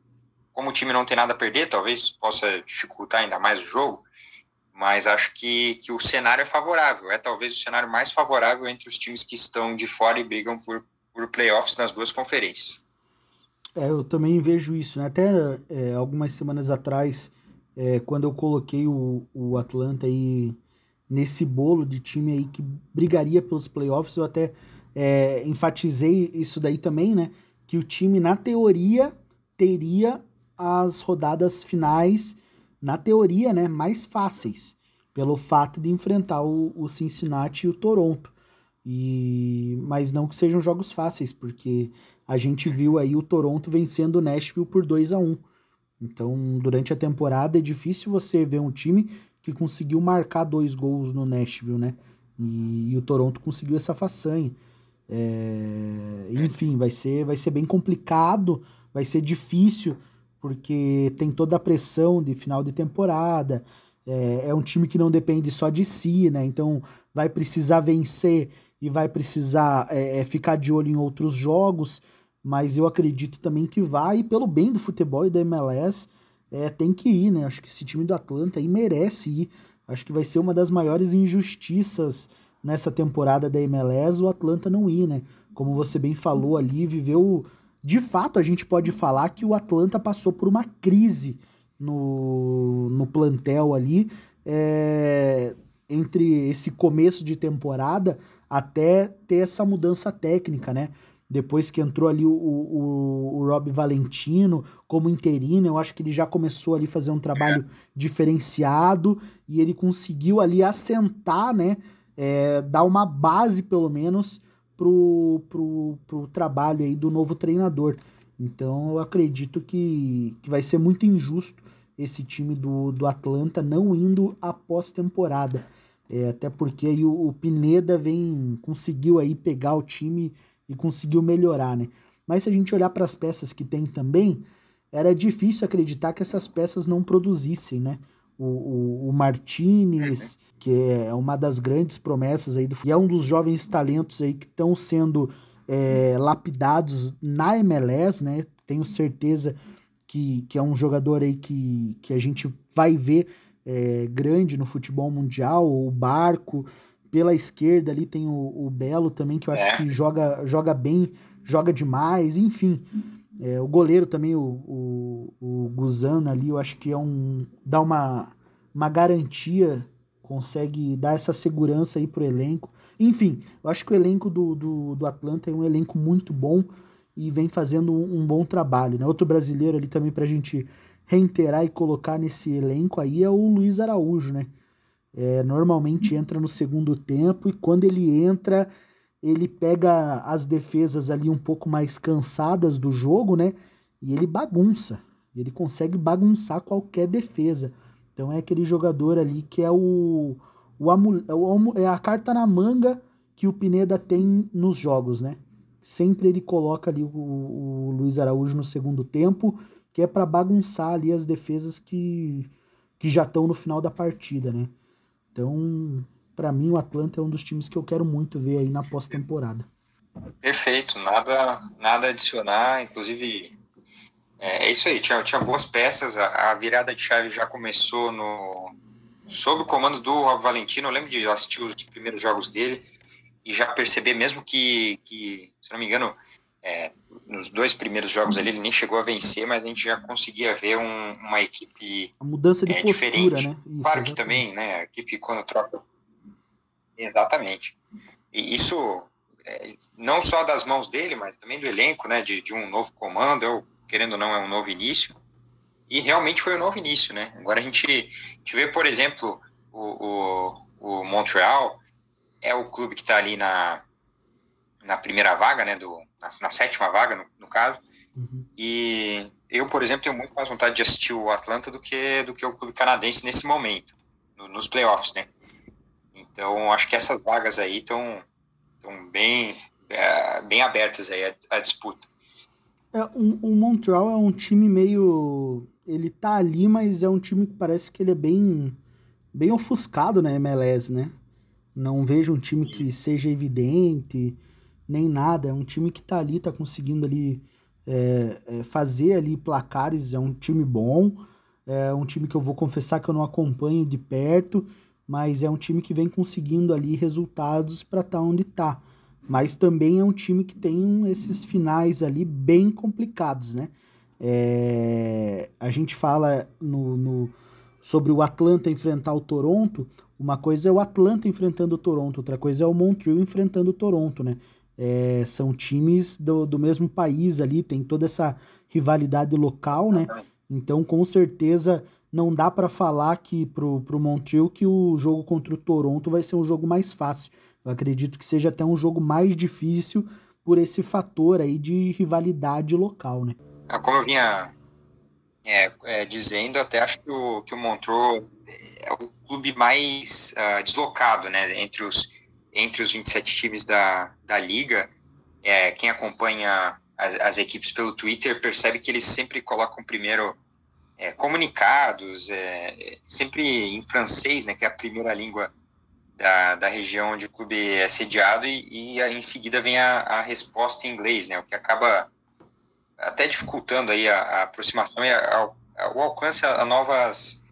Como o time não tem nada a perder, talvez possa dificultar ainda mais o jogo mas acho que, que o cenário é favorável. É talvez o cenário mais favorável entre os times que estão de fora e brigam por, por playoffs nas duas conferências. É, eu também vejo isso. Né? Até é, algumas semanas atrás, é, quando eu coloquei o, o Atlanta aí nesse bolo de time aí que brigaria pelos playoffs, eu até é, enfatizei isso daí também, né? Que o time, na teoria, teria as rodadas finais na teoria, né, mais fáceis, pelo fato de enfrentar o, o Cincinnati e o Toronto. E mas não que sejam jogos fáceis, porque a gente viu aí o Toronto vencendo o Nashville por 2 a 1. Então, durante a temporada é difícil você ver um time que conseguiu marcar dois gols no Nashville, né? E, e o Toronto conseguiu essa façanha. É, enfim, vai ser, vai ser bem complicado, vai ser difícil, porque tem toda a pressão de final de temporada. É, é um time que não depende só de si, né? Então vai precisar vencer e vai precisar é, é, ficar de olho em outros jogos, mas eu acredito também que vai, e pelo bem do futebol e da MLS, é, tem que ir, né? Acho que esse time do Atlanta aí merece ir. Acho que vai ser uma das maiores injustiças nessa temporada da MLS o Atlanta não ir, né? Como você bem falou ali, viveu. De fato, a gente pode falar que o Atlanta passou por uma crise no, no plantel ali. É, entre esse começo de temporada até ter essa mudança técnica, né? Depois que entrou ali o, o, o Rob Valentino como interino, eu acho que ele já começou ali a fazer um trabalho diferenciado e ele conseguiu ali assentar, né? É, dar uma base, pelo menos, pro, pro, pro trabalho aí do novo treinador. Então eu acredito que, que vai ser muito injusto esse time do, do Atlanta não indo após temporada. É, até porque aí o, o, Pineda vem conseguiu aí pegar o time e conseguiu melhorar, né? Mas se a gente olhar para as peças que tem também, era difícil acreditar que essas peças não produzissem, né? O, o, o Martinez, que é uma das grandes promessas aí do e é um dos jovens talentos aí que estão sendo é, lapidados na MLS, né? Tenho certeza que, que é um jogador aí que, que a gente vai ver é, grande no futebol mundial, o Barco. Pela esquerda ali tem o, o Belo também, que eu acho é. que joga, joga bem, joga demais, enfim. É, o goleiro também, o, o, o Guzan ali, eu acho que é um. dá uma, uma garantia, consegue dar essa segurança aí pro elenco. Enfim, eu acho que o elenco do, do, do Atlanta é um elenco muito bom e vem fazendo um, um bom trabalho. Né? Outro brasileiro ali também pra gente reiterar e colocar nesse elenco aí é o Luiz Araújo, né? É, normalmente entra no segundo tempo e quando ele entra, ele pega as defesas ali um pouco mais cansadas do jogo, né? E ele bagunça. Ele consegue bagunçar qualquer defesa. Então é aquele jogador ali que é o, o, é o é a carta na manga que o Pineda tem nos jogos, né? Sempre ele coloca ali o, o Luiz Araújo no segundo tempo que é para bagunçar ali as defesas que, que já estão no final da partida, né? Então, para mim, o Atlanta é um dos times que eu quero muito ver aí na pós-temporada. Perfeito, nada, nada a adicionar, inclusive é, é, isso aí, tinha, tinha boas peças, a, a, virada de chave já começou no sob o comando do Valentino, eu lembro de assistir os primeiros jogos dele e já perceber mesmo que, que se não me engano, é, nos dois primeiros jogos ali ele nem chegou a vencer, mas a gente já conseguia ver um, uma equipe a mudança de é, postura, diferente. Né? Isso, claro que também, né, a equipe quando troca exatamente. E isso é, não só das mãos dele, mas também do elenco, né, de, de um novo comando, eu, querendo ou não, é um novo início. E realmente foi um novo início, né? Agora a gente, a gente vê, por exemplo, o, o, o Montreal é o clube que está ali na, na primeira vaga, né, do, na, na sétima vaga, no, no caso. Uhum. E eu, por exemplo, tenho muito mais vontade de assistir o Atlanta do que, do que o clube canadense nesse momento, no, nos playoffs, né? Então, acho que essas vagas aí estão bem, é, bem abertas aí a, a disputa. É, o Montreal é um time meio. Ele tá ali, mas é um time que parece que ele é bem, bem ofuscado na MLS, né? Não vejo um time que seja evidente nem nada. É um time que tá ali, tá conseguindo ali é, é, fazer ali placares. É um time bom. É um time que eu vou confessar que eu não acompanho de perto, mas é um time que vem conseguindo ali resultados para estar tá onde tá. Mas também é um time que tem esses finais ali bem complicados, né? É, a gente fala no, no, sobre o Atlanta enfrentar o Toronto. Uma coisa é o Atlanta enfrentando o Toronto, outra coisa é o Montreal enfrentando o Toronto, né? É, são times do, do mesmo país ali, tem toda essa rivalidade local, né? Então, com certeza, não dá para falar que pro, pro Montreal que o jogo contra o Toronto vai ser um jogo mais fácil. Eu acredito que seja até um jogo mais difícil por esse fator aí de rivalidade local, né? Ah, como eu vinha é, é, dizendo, até acho que o, que o Montreux é o clube mais uh, deslocado, né, entre os, entre os 27 times da, da liga. É, quem acompanha as, as, equipes pelo Twitter percebe que eles sempre colocam primeiro é, comunicados, é, sempre em francês, né, que é a primeira língua da, da região onde o clube é sediado, e, e em seguida vem a, a resposta em inglês, né, o que acaba até dificultando aí a, a aproximação e a, o alcance a, novas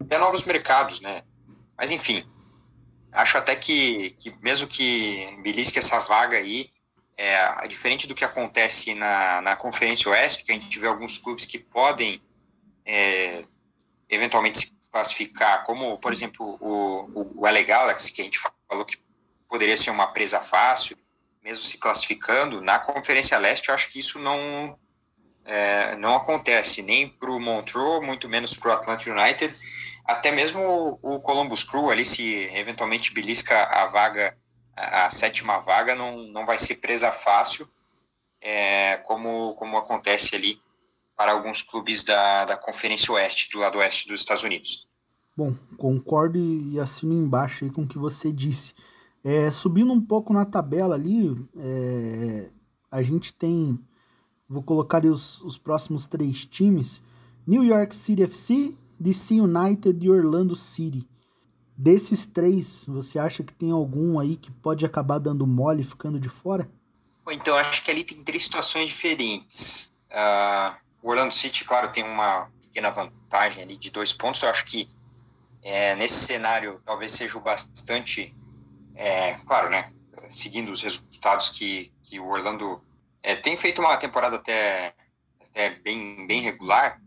até novos mercados, né? Mas enfim, acho até que, que mesmo que belisque essa vaga aí, é, diferente do que acontece na, na Conferência Oeste, que a gente vê alguns clubes que podem é, eventualmente se classificar, como, por exemplo, o, o, o LA Galaxy, que a gente falou que poderia ser uma presa fácil, mesmo se classificando, na Conferência Leste eu acho que isso não, é, não acontece nem para o Montreux, muito menos para o Atlanta United, até mesmo o, o Columbus Crew ali, se eventualmente belisca a vaga, a, a sétima vaga, não, não vai ser presa fácil, é, como, como acontece ali para alguns clubes da, da Conferência Oeste, do lado oeste dos Estados Unidos. Bom, concordo e assino embaixo aí com o que você disse. É, subindo um pouco na tabela ali, é, a gente tem, vou colocar ali os, os próximos três times, New York City FC, DC United e Orlando City. Desses três, você acha que tem algum aí que pode acabar dando mole ficando de fora? Então, acho que ali tem três situações diferentes. Uh, o Orlando City, claro, tem uma pequena vantagem ali de dois pontos. Eu acho que é, nesse cenário talvez seja o bastante é, claro, né, seguindo os resultados que, que o Orlando é, tem feito uma temporada até, até bem, bem regular,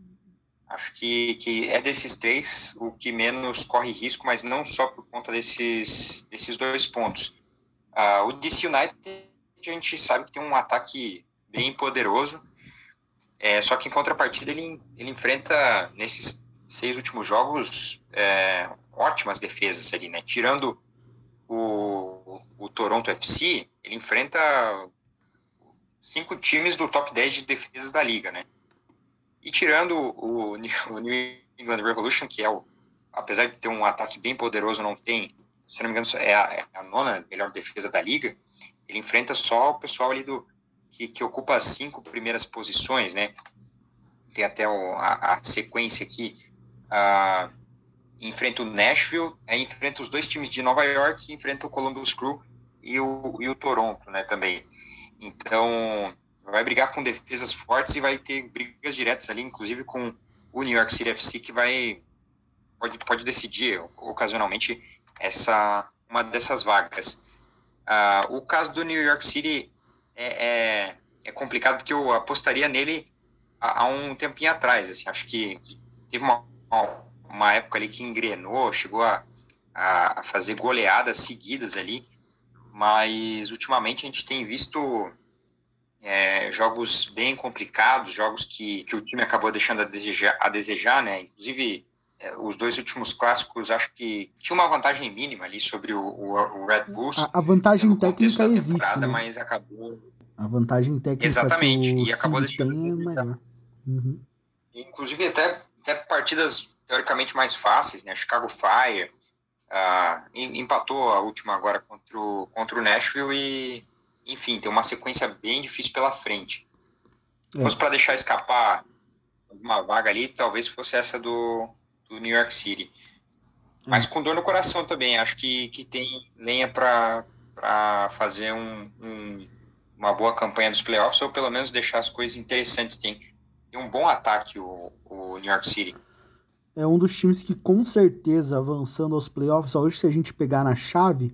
acho que, que é desses três o que menos corre risco, mas não só por conta desses, desses dois pontos. Uh, o DC United, a gente sabe que tem um ataque bem poderoso, é, só que em contrapartida ele, ele enfrenta nesses seis últimos jogos é, ótimas defesas ali, né? Tirando o, o Toronto FC, ele enfrenta cinco times do top 10 de defesas da liga, né? E tirando o, o New England Revolution, que é o, apesar de ter um ataque bem poderoso, não tem, se não me engano, é a, é a nona melhor defesa da liga, ele enfrenta só o pessoal ali do que, que ocupa as cinco primeiras posições, né? Tem até o, a, a, sequência aqui. Uh, enfrenta o Nashville, aí enfrenta os dois times de Nova York, enfrenta o Columbus Crew e o, e o Toronto, né, também. Então, vai brigar com defesas fortes e vai ter brigas diretas ali, inclusive com o New York City FC, que vai pode, pode decidir ocasionalmente essa uma dessas vagas. Uh, o caso do New York City é, é, é, complicado porque eu apostaria nele há, há um tempinho atrás. Assim, acho que, que teve uma, uma época ali que engrenou, chegou a, a, fazer goleadas seguidas ali, mas ultimamente a gente tem visto é, jogos bem complicados, jogos que, que o time acabou deixando a desejar, a desejar né? Inclusive, os dois últimos clássicos, acho que tinha uma vantagem mínima ali sobre o, o, o Red Bulls. A, a vantagem técnica existe, né? mas acabou... A vantagem técnica Exatamente, e acabou deixando... É. Uhum. Inclusive, até, até partidas teoricamente mais fáceis, né? Chicago Fire uh, empatou a última agora contra o, contra o Nashville e, enfim, tem uma sequência bem difícil pela frente. Se fosse para deixar escapar uma vaga ali, talvez fosse essa do, do New York City. Mas com dor no coração também, acho que, que tem lenha para fazer um, um, uma boa campanha dos playoffs, ou pelo menos deixar as coisas interessantes. Tem, tem um bom ataque o, o New York City é um dos times que com certeza avançando aos playoffs, hoje se a gente pegar na chave,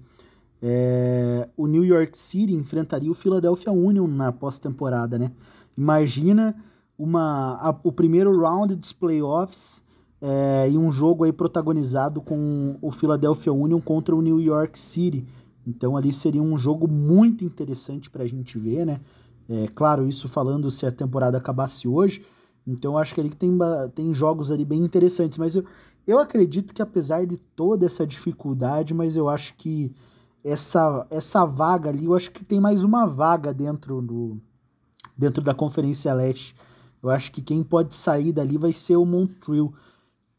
é, o New York City enfrentaria o Philadelphia Union na pós-temporada, né? Imagina uma, a, o primeiro round dos playoffs é, e um jogo aí protagonizado com o Philadelphia Union contra o New York City. Então ali seria um jogo muito interessante para a gente ver, né? É, claro, isso falando se a temporada acabasse hoje, então eu acho que ali tem, tem jogos ali bem interessantes, mas eu, eu acredito que apesar de toda essa dificuldade, mas eu acho que essa, essa vaga ali, eu acho que tem mais uma vaga dentro do dentro da Conferência Leste. Eu acho que quem pode sair dali vai ser o Montreal.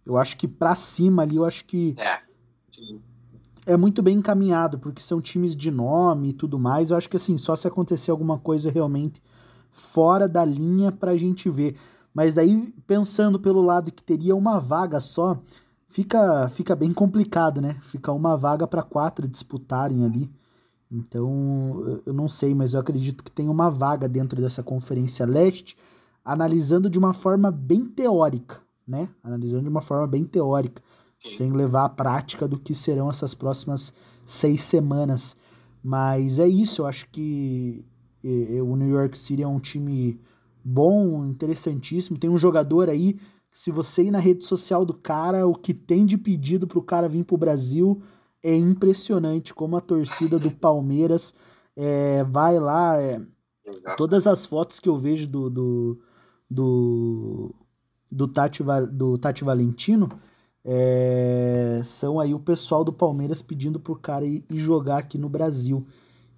Eu acho que para cima ali, eu acho que é. é muito bem encaminhado, porque são times de nome e tudo mais. Eu acho que assim, só se acontecer alguma coisa realmente fora da linha pra gente ver. Mas daí, pensando pelo lado que teria uma vaga só, fica, fica bem complicado, né? Fica uma vaga para quatro disputarem ali. Então, eu não sei, mas eu acredito que tem uma vaga dentro dessa Conferência Leste, analisando de uma forma bem teórica, né? Analisando de uma forma bem teórica, sem levar à prática do que serão essas próximas seis semanas. Mas é isso, eu acho que o New York City é um time bom, interessantíssimo. Tem um jogador aí, se você ir na rede social do cara, o que tem de pedido pro cara vir pro Brasil é impressionante como a torcida do Palmeiras é, vai lá. É, todas as fotos que eu vejo do, do, do, do, Tati, do Tati Valentino é, são aí o pessoal do Palmeiras pedindo pro cara ir, ir jogar aqui no Brasil.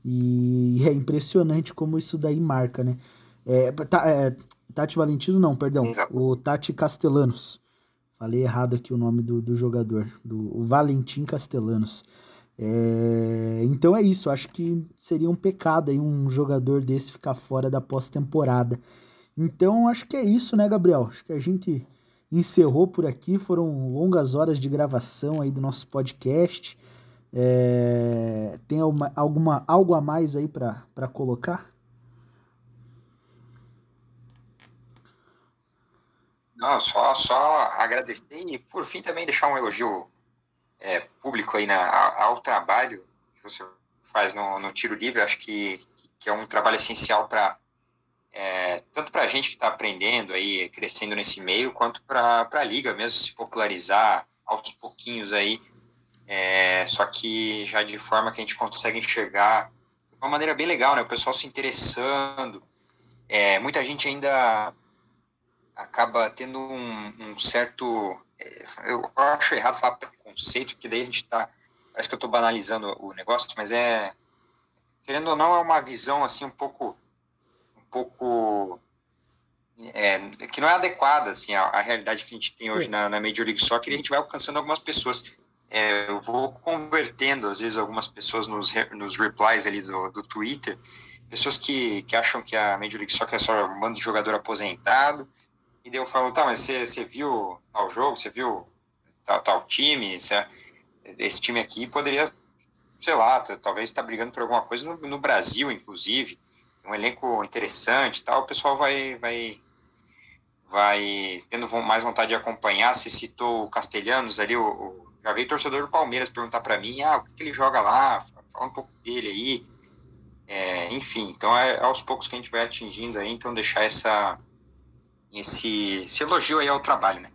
E é impressionante como isso daí marca, né? É, tá, é, Tati Valentino, não, perdão. O Tati Castellanos. Falei errado aqui o nome do, do jogador. Do, o Valentim Castellanos. É, então é isso. Acho que seria um pecado aí um jogador desse ficar fora da pós-temporada. Então acho que é isso, né, Gabriel? Acho que a gente encerrou por aqui. Foram longas horas de gravação aí do nosso podcast. É, tem alguma, alguma, algo a mais aí para colocar? Não, só, só agradecer e, por fim, também deixar um elogio é, público aí na, ao trabalho que você faz no, no tiro livre. Acho que, que é um trabalho essencial para é, tanto para a gente que está aprendendo aí, crescendo nesse meio, quanto para a liga mesmo se popularizar aos pouquinhos aí é, só que já de forma que a gente consegue enxergar de uma maneira bem legal, né? O pessoal se interessando. É, muita gente ainda acaba tendo um, um certo. É, eu acho errado falar preconceito, porque daí a gente está. Parece que eu estou banalizando o negócio, mas é. Querendo ou não, é uma visão assim um pouco. Pouco. É, que não é adequada assim, à, à realidade que a gente tem hoje na, na Major League Soccer e a gente vai alcançando algumas pessoas. É, eu vou convertendo, às vezes, algumas pessoas nos, nos replies ali do, do Twitter, pessoas que, que acham que a Major League Soccer é só um bando de jogador aposentado, e daí eu falo, tá, mas você, você viu tal jogo, você viu tal, tal time, você, esse time aqui poderia, sei lá, talvez estar tá brigando por alguma coisa no, no, Brasil, inclusive, um elenco interessante e tal, o pessoal vai, vai, vai tendo mais vontade de acompanhar, você citou o Castelhanos ali, o, o já veio torcedor do Palmeiras perguntar para mim, ah, o que, que, ele joga lá? Fala um pouco dele aí. É, enfim, então é, é aos poucos que a gente vai atingindo aí, então deixar essa, esse, esse elogio aí ao trabalho, né?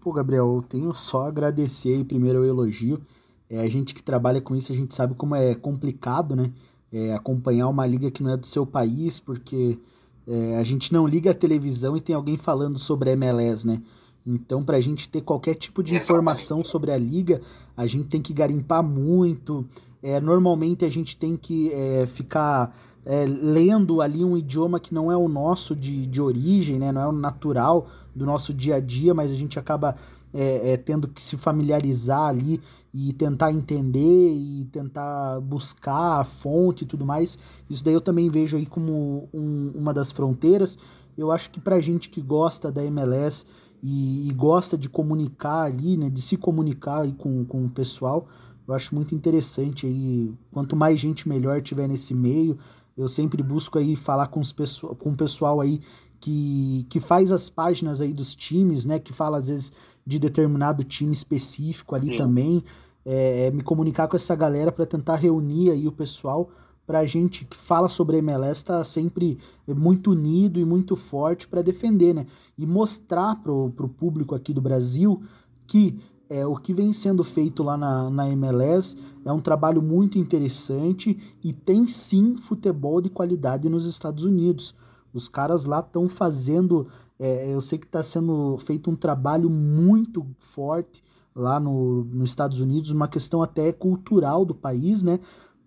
Pô, Gabriel, eu tenho só agradecer aí primeiro o elogio. É, a gente que trabalha com isso, a gente sabe como é complicado, né? É, acompanhar uma liga que não é do seu país, porque é, a gente não liga a televisão e tem alguém falando sobre MLS, né? Então, para a gente ter qualquer tipo de informação sobre a liga, a gente tem que garimpar muito. É, normalmente a gente tem que é, ficar é, lendo ali um idioma que não é o nosso de, de origem, né? não é o natural do nosso dia a dia, mas a gente acaba é, é, tendo que se familiarizar ali e tentar entender e tentar buscar a fonte e tudo mais. Isso daí eu também vejo aí como um, uma das fronteiras. Eu acho que pra gente que gosta da MLS e, e, gosta de comunicar ali, né, de se comunicar aí com, com o pessoal, eu acho muito interessante aí, quanto mais gente melhor tiver nesse meio, eu sempre busco aí falar com, os pessoal, com o pessoal aí que, que faz as páginas aí dos times, né, que fala às vezes de determinado time específico ali Sim. também, é, é, me comunicar com essa galera para tentar reunir aí o pessoal para a gente que fala sobre a MLS estar tá sempre muito unido e muito forte para defender, né? E mostrar para o público aqui do Brasil que é, o que vem sendo feito lá na, na MLS é um trabalho muito interessante e tem sim futebol de qualidade nos Estados Unidos. Os caras lá estão fazendo, é, eu sei que está sendo feito um trabalho muito forte lá no, nos Estados Unidos, uma questão até cultural do país, né?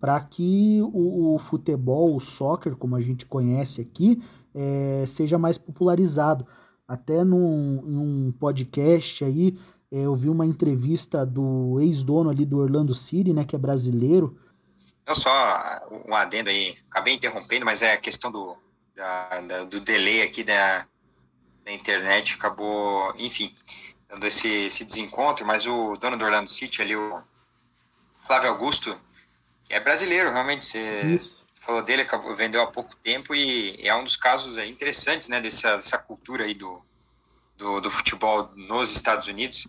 para que o, o, futebol, o soccer, como a gente conhece aqui, é, seja mais popularizado. Até num, num podcast aí, é, eu vi uma entrevista do ex-dono ali do Orlando City, né, que é brasileiro. Não só um adendo aí, acabei interrompendo, mas é a questão do, da, da, do delay aqui da, da internet, acabou, enfim, dando esse, esse desencontro, mas o dono do Orlando City ali, o Flávio Augusto, é brasileiro, realmente, você falou dele, acabou, vendeu há pouco tempo e é um dos casos interessantes, né, dessa, dessa cultura aí do, do, do futebol nos Estados Unidos.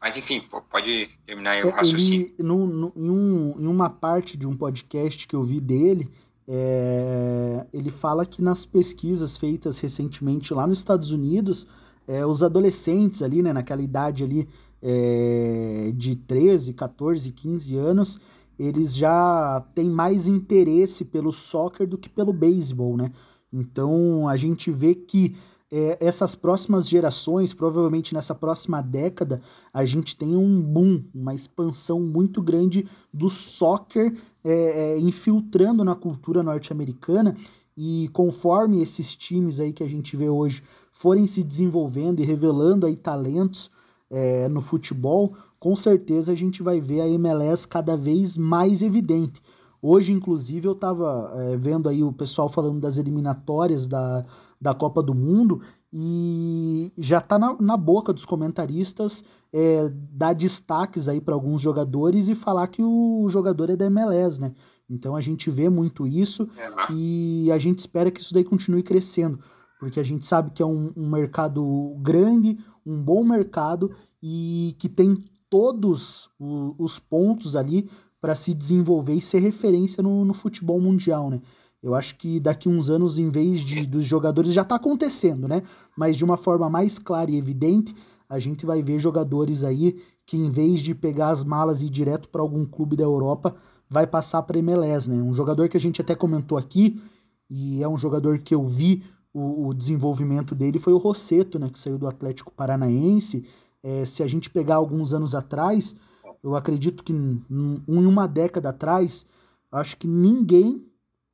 Mas enfim, pode terminar aí o raciocínio. Ele, no, no, em, um, em uma parte de um podcast que eu vi dele, é, ele fala que nas pesquisas feitas recentemente lá nos Estados Unidos, é, os adolescentes ali, né, naquela idade ali é, de 13, 14, 15 anos, eles já têm mais interesse pelo soccer do que pelo beisebol, né? Então a gente vê que é, essas próximas gerações, provavelmente nessa próxima década, a gente tem um boom, uma expansão muito grande do soccer é, é, infiltrando na cultura norte-americana. E conforme esses times aí que a gente vê hoje forem se desenvolvendo e revelando aí talentos é, no futebol, com certeza a gente vai ver a MLS cada vez mais evidente. Hoje, inclusive, eu estava é, vendo aí o pessoal falando das eliminatórias da, da Copa do Mundo e já está na, na, boca dos comentaristas é, dar destaques aí para alguns jogadores e falar que o jogador é da MLS, né? Então a gente vê muito isso é. e a gente espera que isso daí continue crescendo, porque a gente sabe que é um, um mercado grande, um bom mercado e que tem todos o, os pontos ali para se desenvolver e ser referência no, no futebol mundial, né? Eu acho que daqui uns anos, em vez de dos jogadores, já está acontecendo, né? Mas de uma forma mais clara e evidente, a gente vai ver jogadores aí que, em vez de pegar as malas e ir direto para algum clube da Europa, vai passar para MLS, né? Um jogador que a gente até comentou aqui, e é um jogador que eu vi o, o desenvolvimento dele, foi o Rosseto, né? Que saiu do Atlético Paranaense. É, se a gente pegar alguns anos atrás, eu acredito que em uma década atrás, acho que ninguém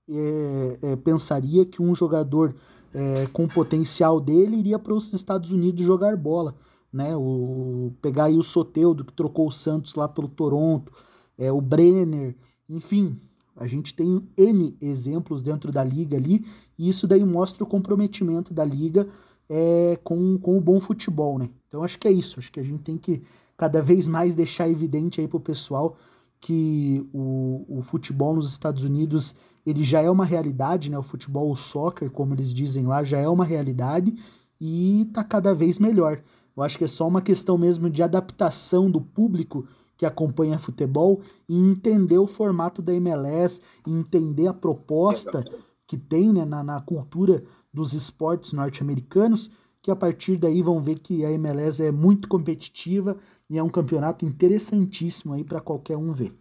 é, é, pensaria que um jogador é, com potencial dele iria para os Estados Unidos jogar bola. Né? O, pegar aí o Soteudo, que trocou o Santos lá pelo Toronto, é, o Brenner, enfim, a gente tem N exemplos dentro da liga ali, e isso daí mostra o comprometimento da liga é, com, com o bom futebol, né? Então acho que é isso, acho que a gente tem que cada vez mais deixar evidente aí pro pessoal que o, o futebol nos Estados Unidos ele já é uma realidade, né? O futebol, o soccer, como eles dizem lá, já é uma realidade e tá cada vez melhor. Eu acho que é só uma questão mesmo de adaptação do público que acompanha futebol e entender o formato da MLS, entender a proposta que tem né, na, na cultura dos esportes norte-americanos, que a partir daí vão ver que a MLS é muito competitiva e é um campeonato interessantíssimo aí para qualquer um ver.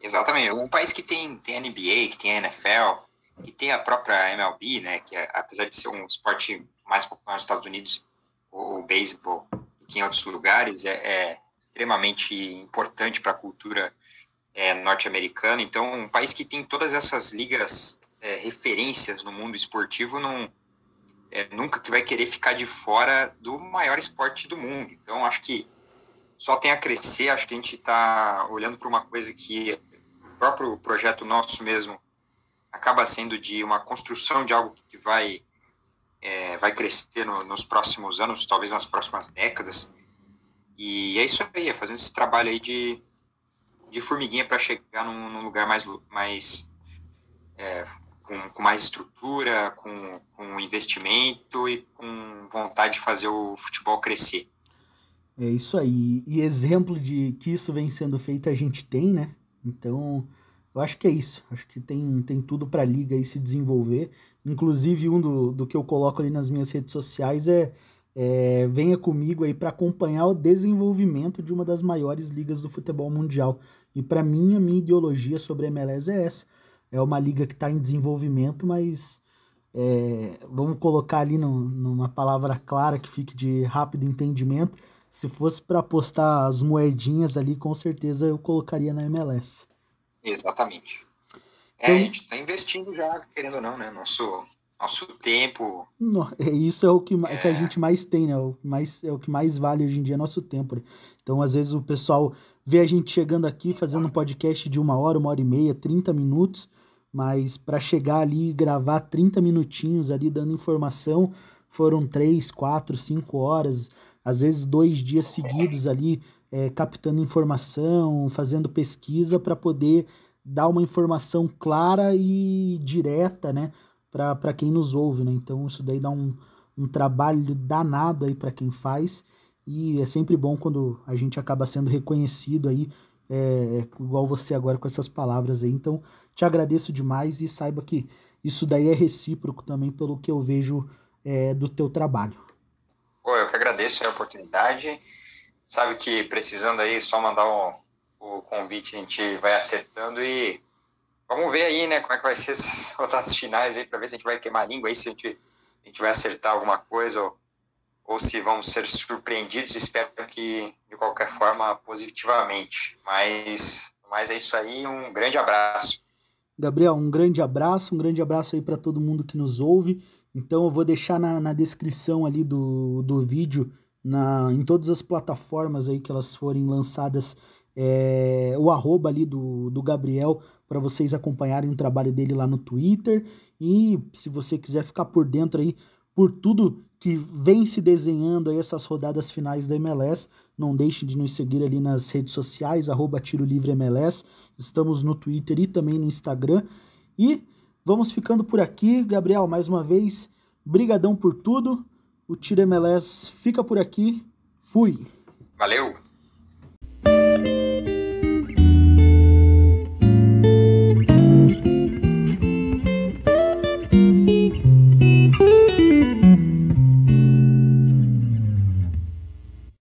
Exatamente. Um país que tem, tem NBA, que tem NFL, que tem a própria MLB, né, que é, apesar de ser um esporte mais popular nos Estados Unidos, o, o beisebol, que em outros lugares, é, é extremamente importante para a cultura é, norte-americana. Então, um país que tem todas essas ligas é, referências no mundo esportivo não é, nunca que vai querer ficar de fora do maior esporte do mundo. Então, acho que só tem a crescer. Acho que a gente está olhando para uma coisa que próprio projeto nosso mesmo acaba sendo de uma construção de algo que vai é, vai crescer no, nos próximos anos, talvez nas próximas décadas. E é isso aí, é fazendo esse trabalho aí de, de formiguinha para chegar num, num, lugar mais, mais é, com, com, mais estrutura, com, com investimento e com vontade de fazer o futebol crescer. É isso aí. E exemplo de que isso vem sendo feito a gente tem, né? Então, eu acho que é isso. Acho que tem, tem tudo para a liga aí se desenvolver. Inclusive, um do, do que eu coloco ali nas minhas redes sociais é, é venha comigo aí para acompanhar o desenvolvimento de uma das maiores ligas do futebol mundial. E para mim, a minha ideologia sobre a MLS é essa. É uma liga que está em desenvolvimento, mas é, vamos colocar ali no, numa palavra clara que fique de rápido entendimento se fosse para apostar as moedinhas ali, com certeza eu colocaria na MLS. Exatamente. É, então, a gente está investindo já, querendo ou não, né? Nosso, nosso tempo. É, isso é o que, é... que a é. gente mais tem, né? O mais, é o que mais vale hoje em dia, é nosso tempo. Né? Então, às vezes, o pessoal vê a gente chegando aqui fazendo um podcast de uma hora, uma hora e meia, 30 minutos, mas para chegar ali e gravar 30 minutinhos ali dando informação, foram três, quatro, cinco horas, às vezes dois dias seguidos ali é, captando informação, fazendo pesquisa para poder dar uma informação clara e direta, né, para quem nos ouve, né? Então isso daí dá um, um trabalho danado aí para quem faz e é sempre bom quando a gente acaba sendo reconhecido aí, é, igual você agora com essas palavras aí. Então te agradeço demais e saiba que isso daí é recíproco também pelo que eu vejo é, do teu trabalho. Pô, eu que agradeço a oportunidade. Sabe que precisando aí, só mandar o, o convite, a gente vai acertando e vamos ver aí, né, como é que vai ser essas rodadas finais aí, para ver se a gente vai queimar a língua aí, se a gente, a gente vai acertar alguma coisa ou, ou se vamos ser surpreendidos. Espero que, de qualquer forma, positivamente. Mas, mas é isso aí, um grande abraço. Gabriel, um grande abraço, um grande abraço aí para todo mundo que nos ouve. Então eu vou deixar na, na descrição ali do, do vídeo, na, em todas as plataformas aí que elas forem lançadas, é, o arroba ali do, do Gabriel para vocês acompanharem o trabalho dele lá no Twitter. E se você quiser ficar por dentro aí por tudo que vem se desenhando aí essas rodadas finais da MLS. Não deixe de nos seguir ali nas redes sociais, arroba Tiro Livre MLS. Estamos no Twitter e também no Instagram. E vamos ficando por aqui. Gabriel, mais uma vez, brigadão por tudo. O Tiro MLS fica por aqui. Fui. Valeu!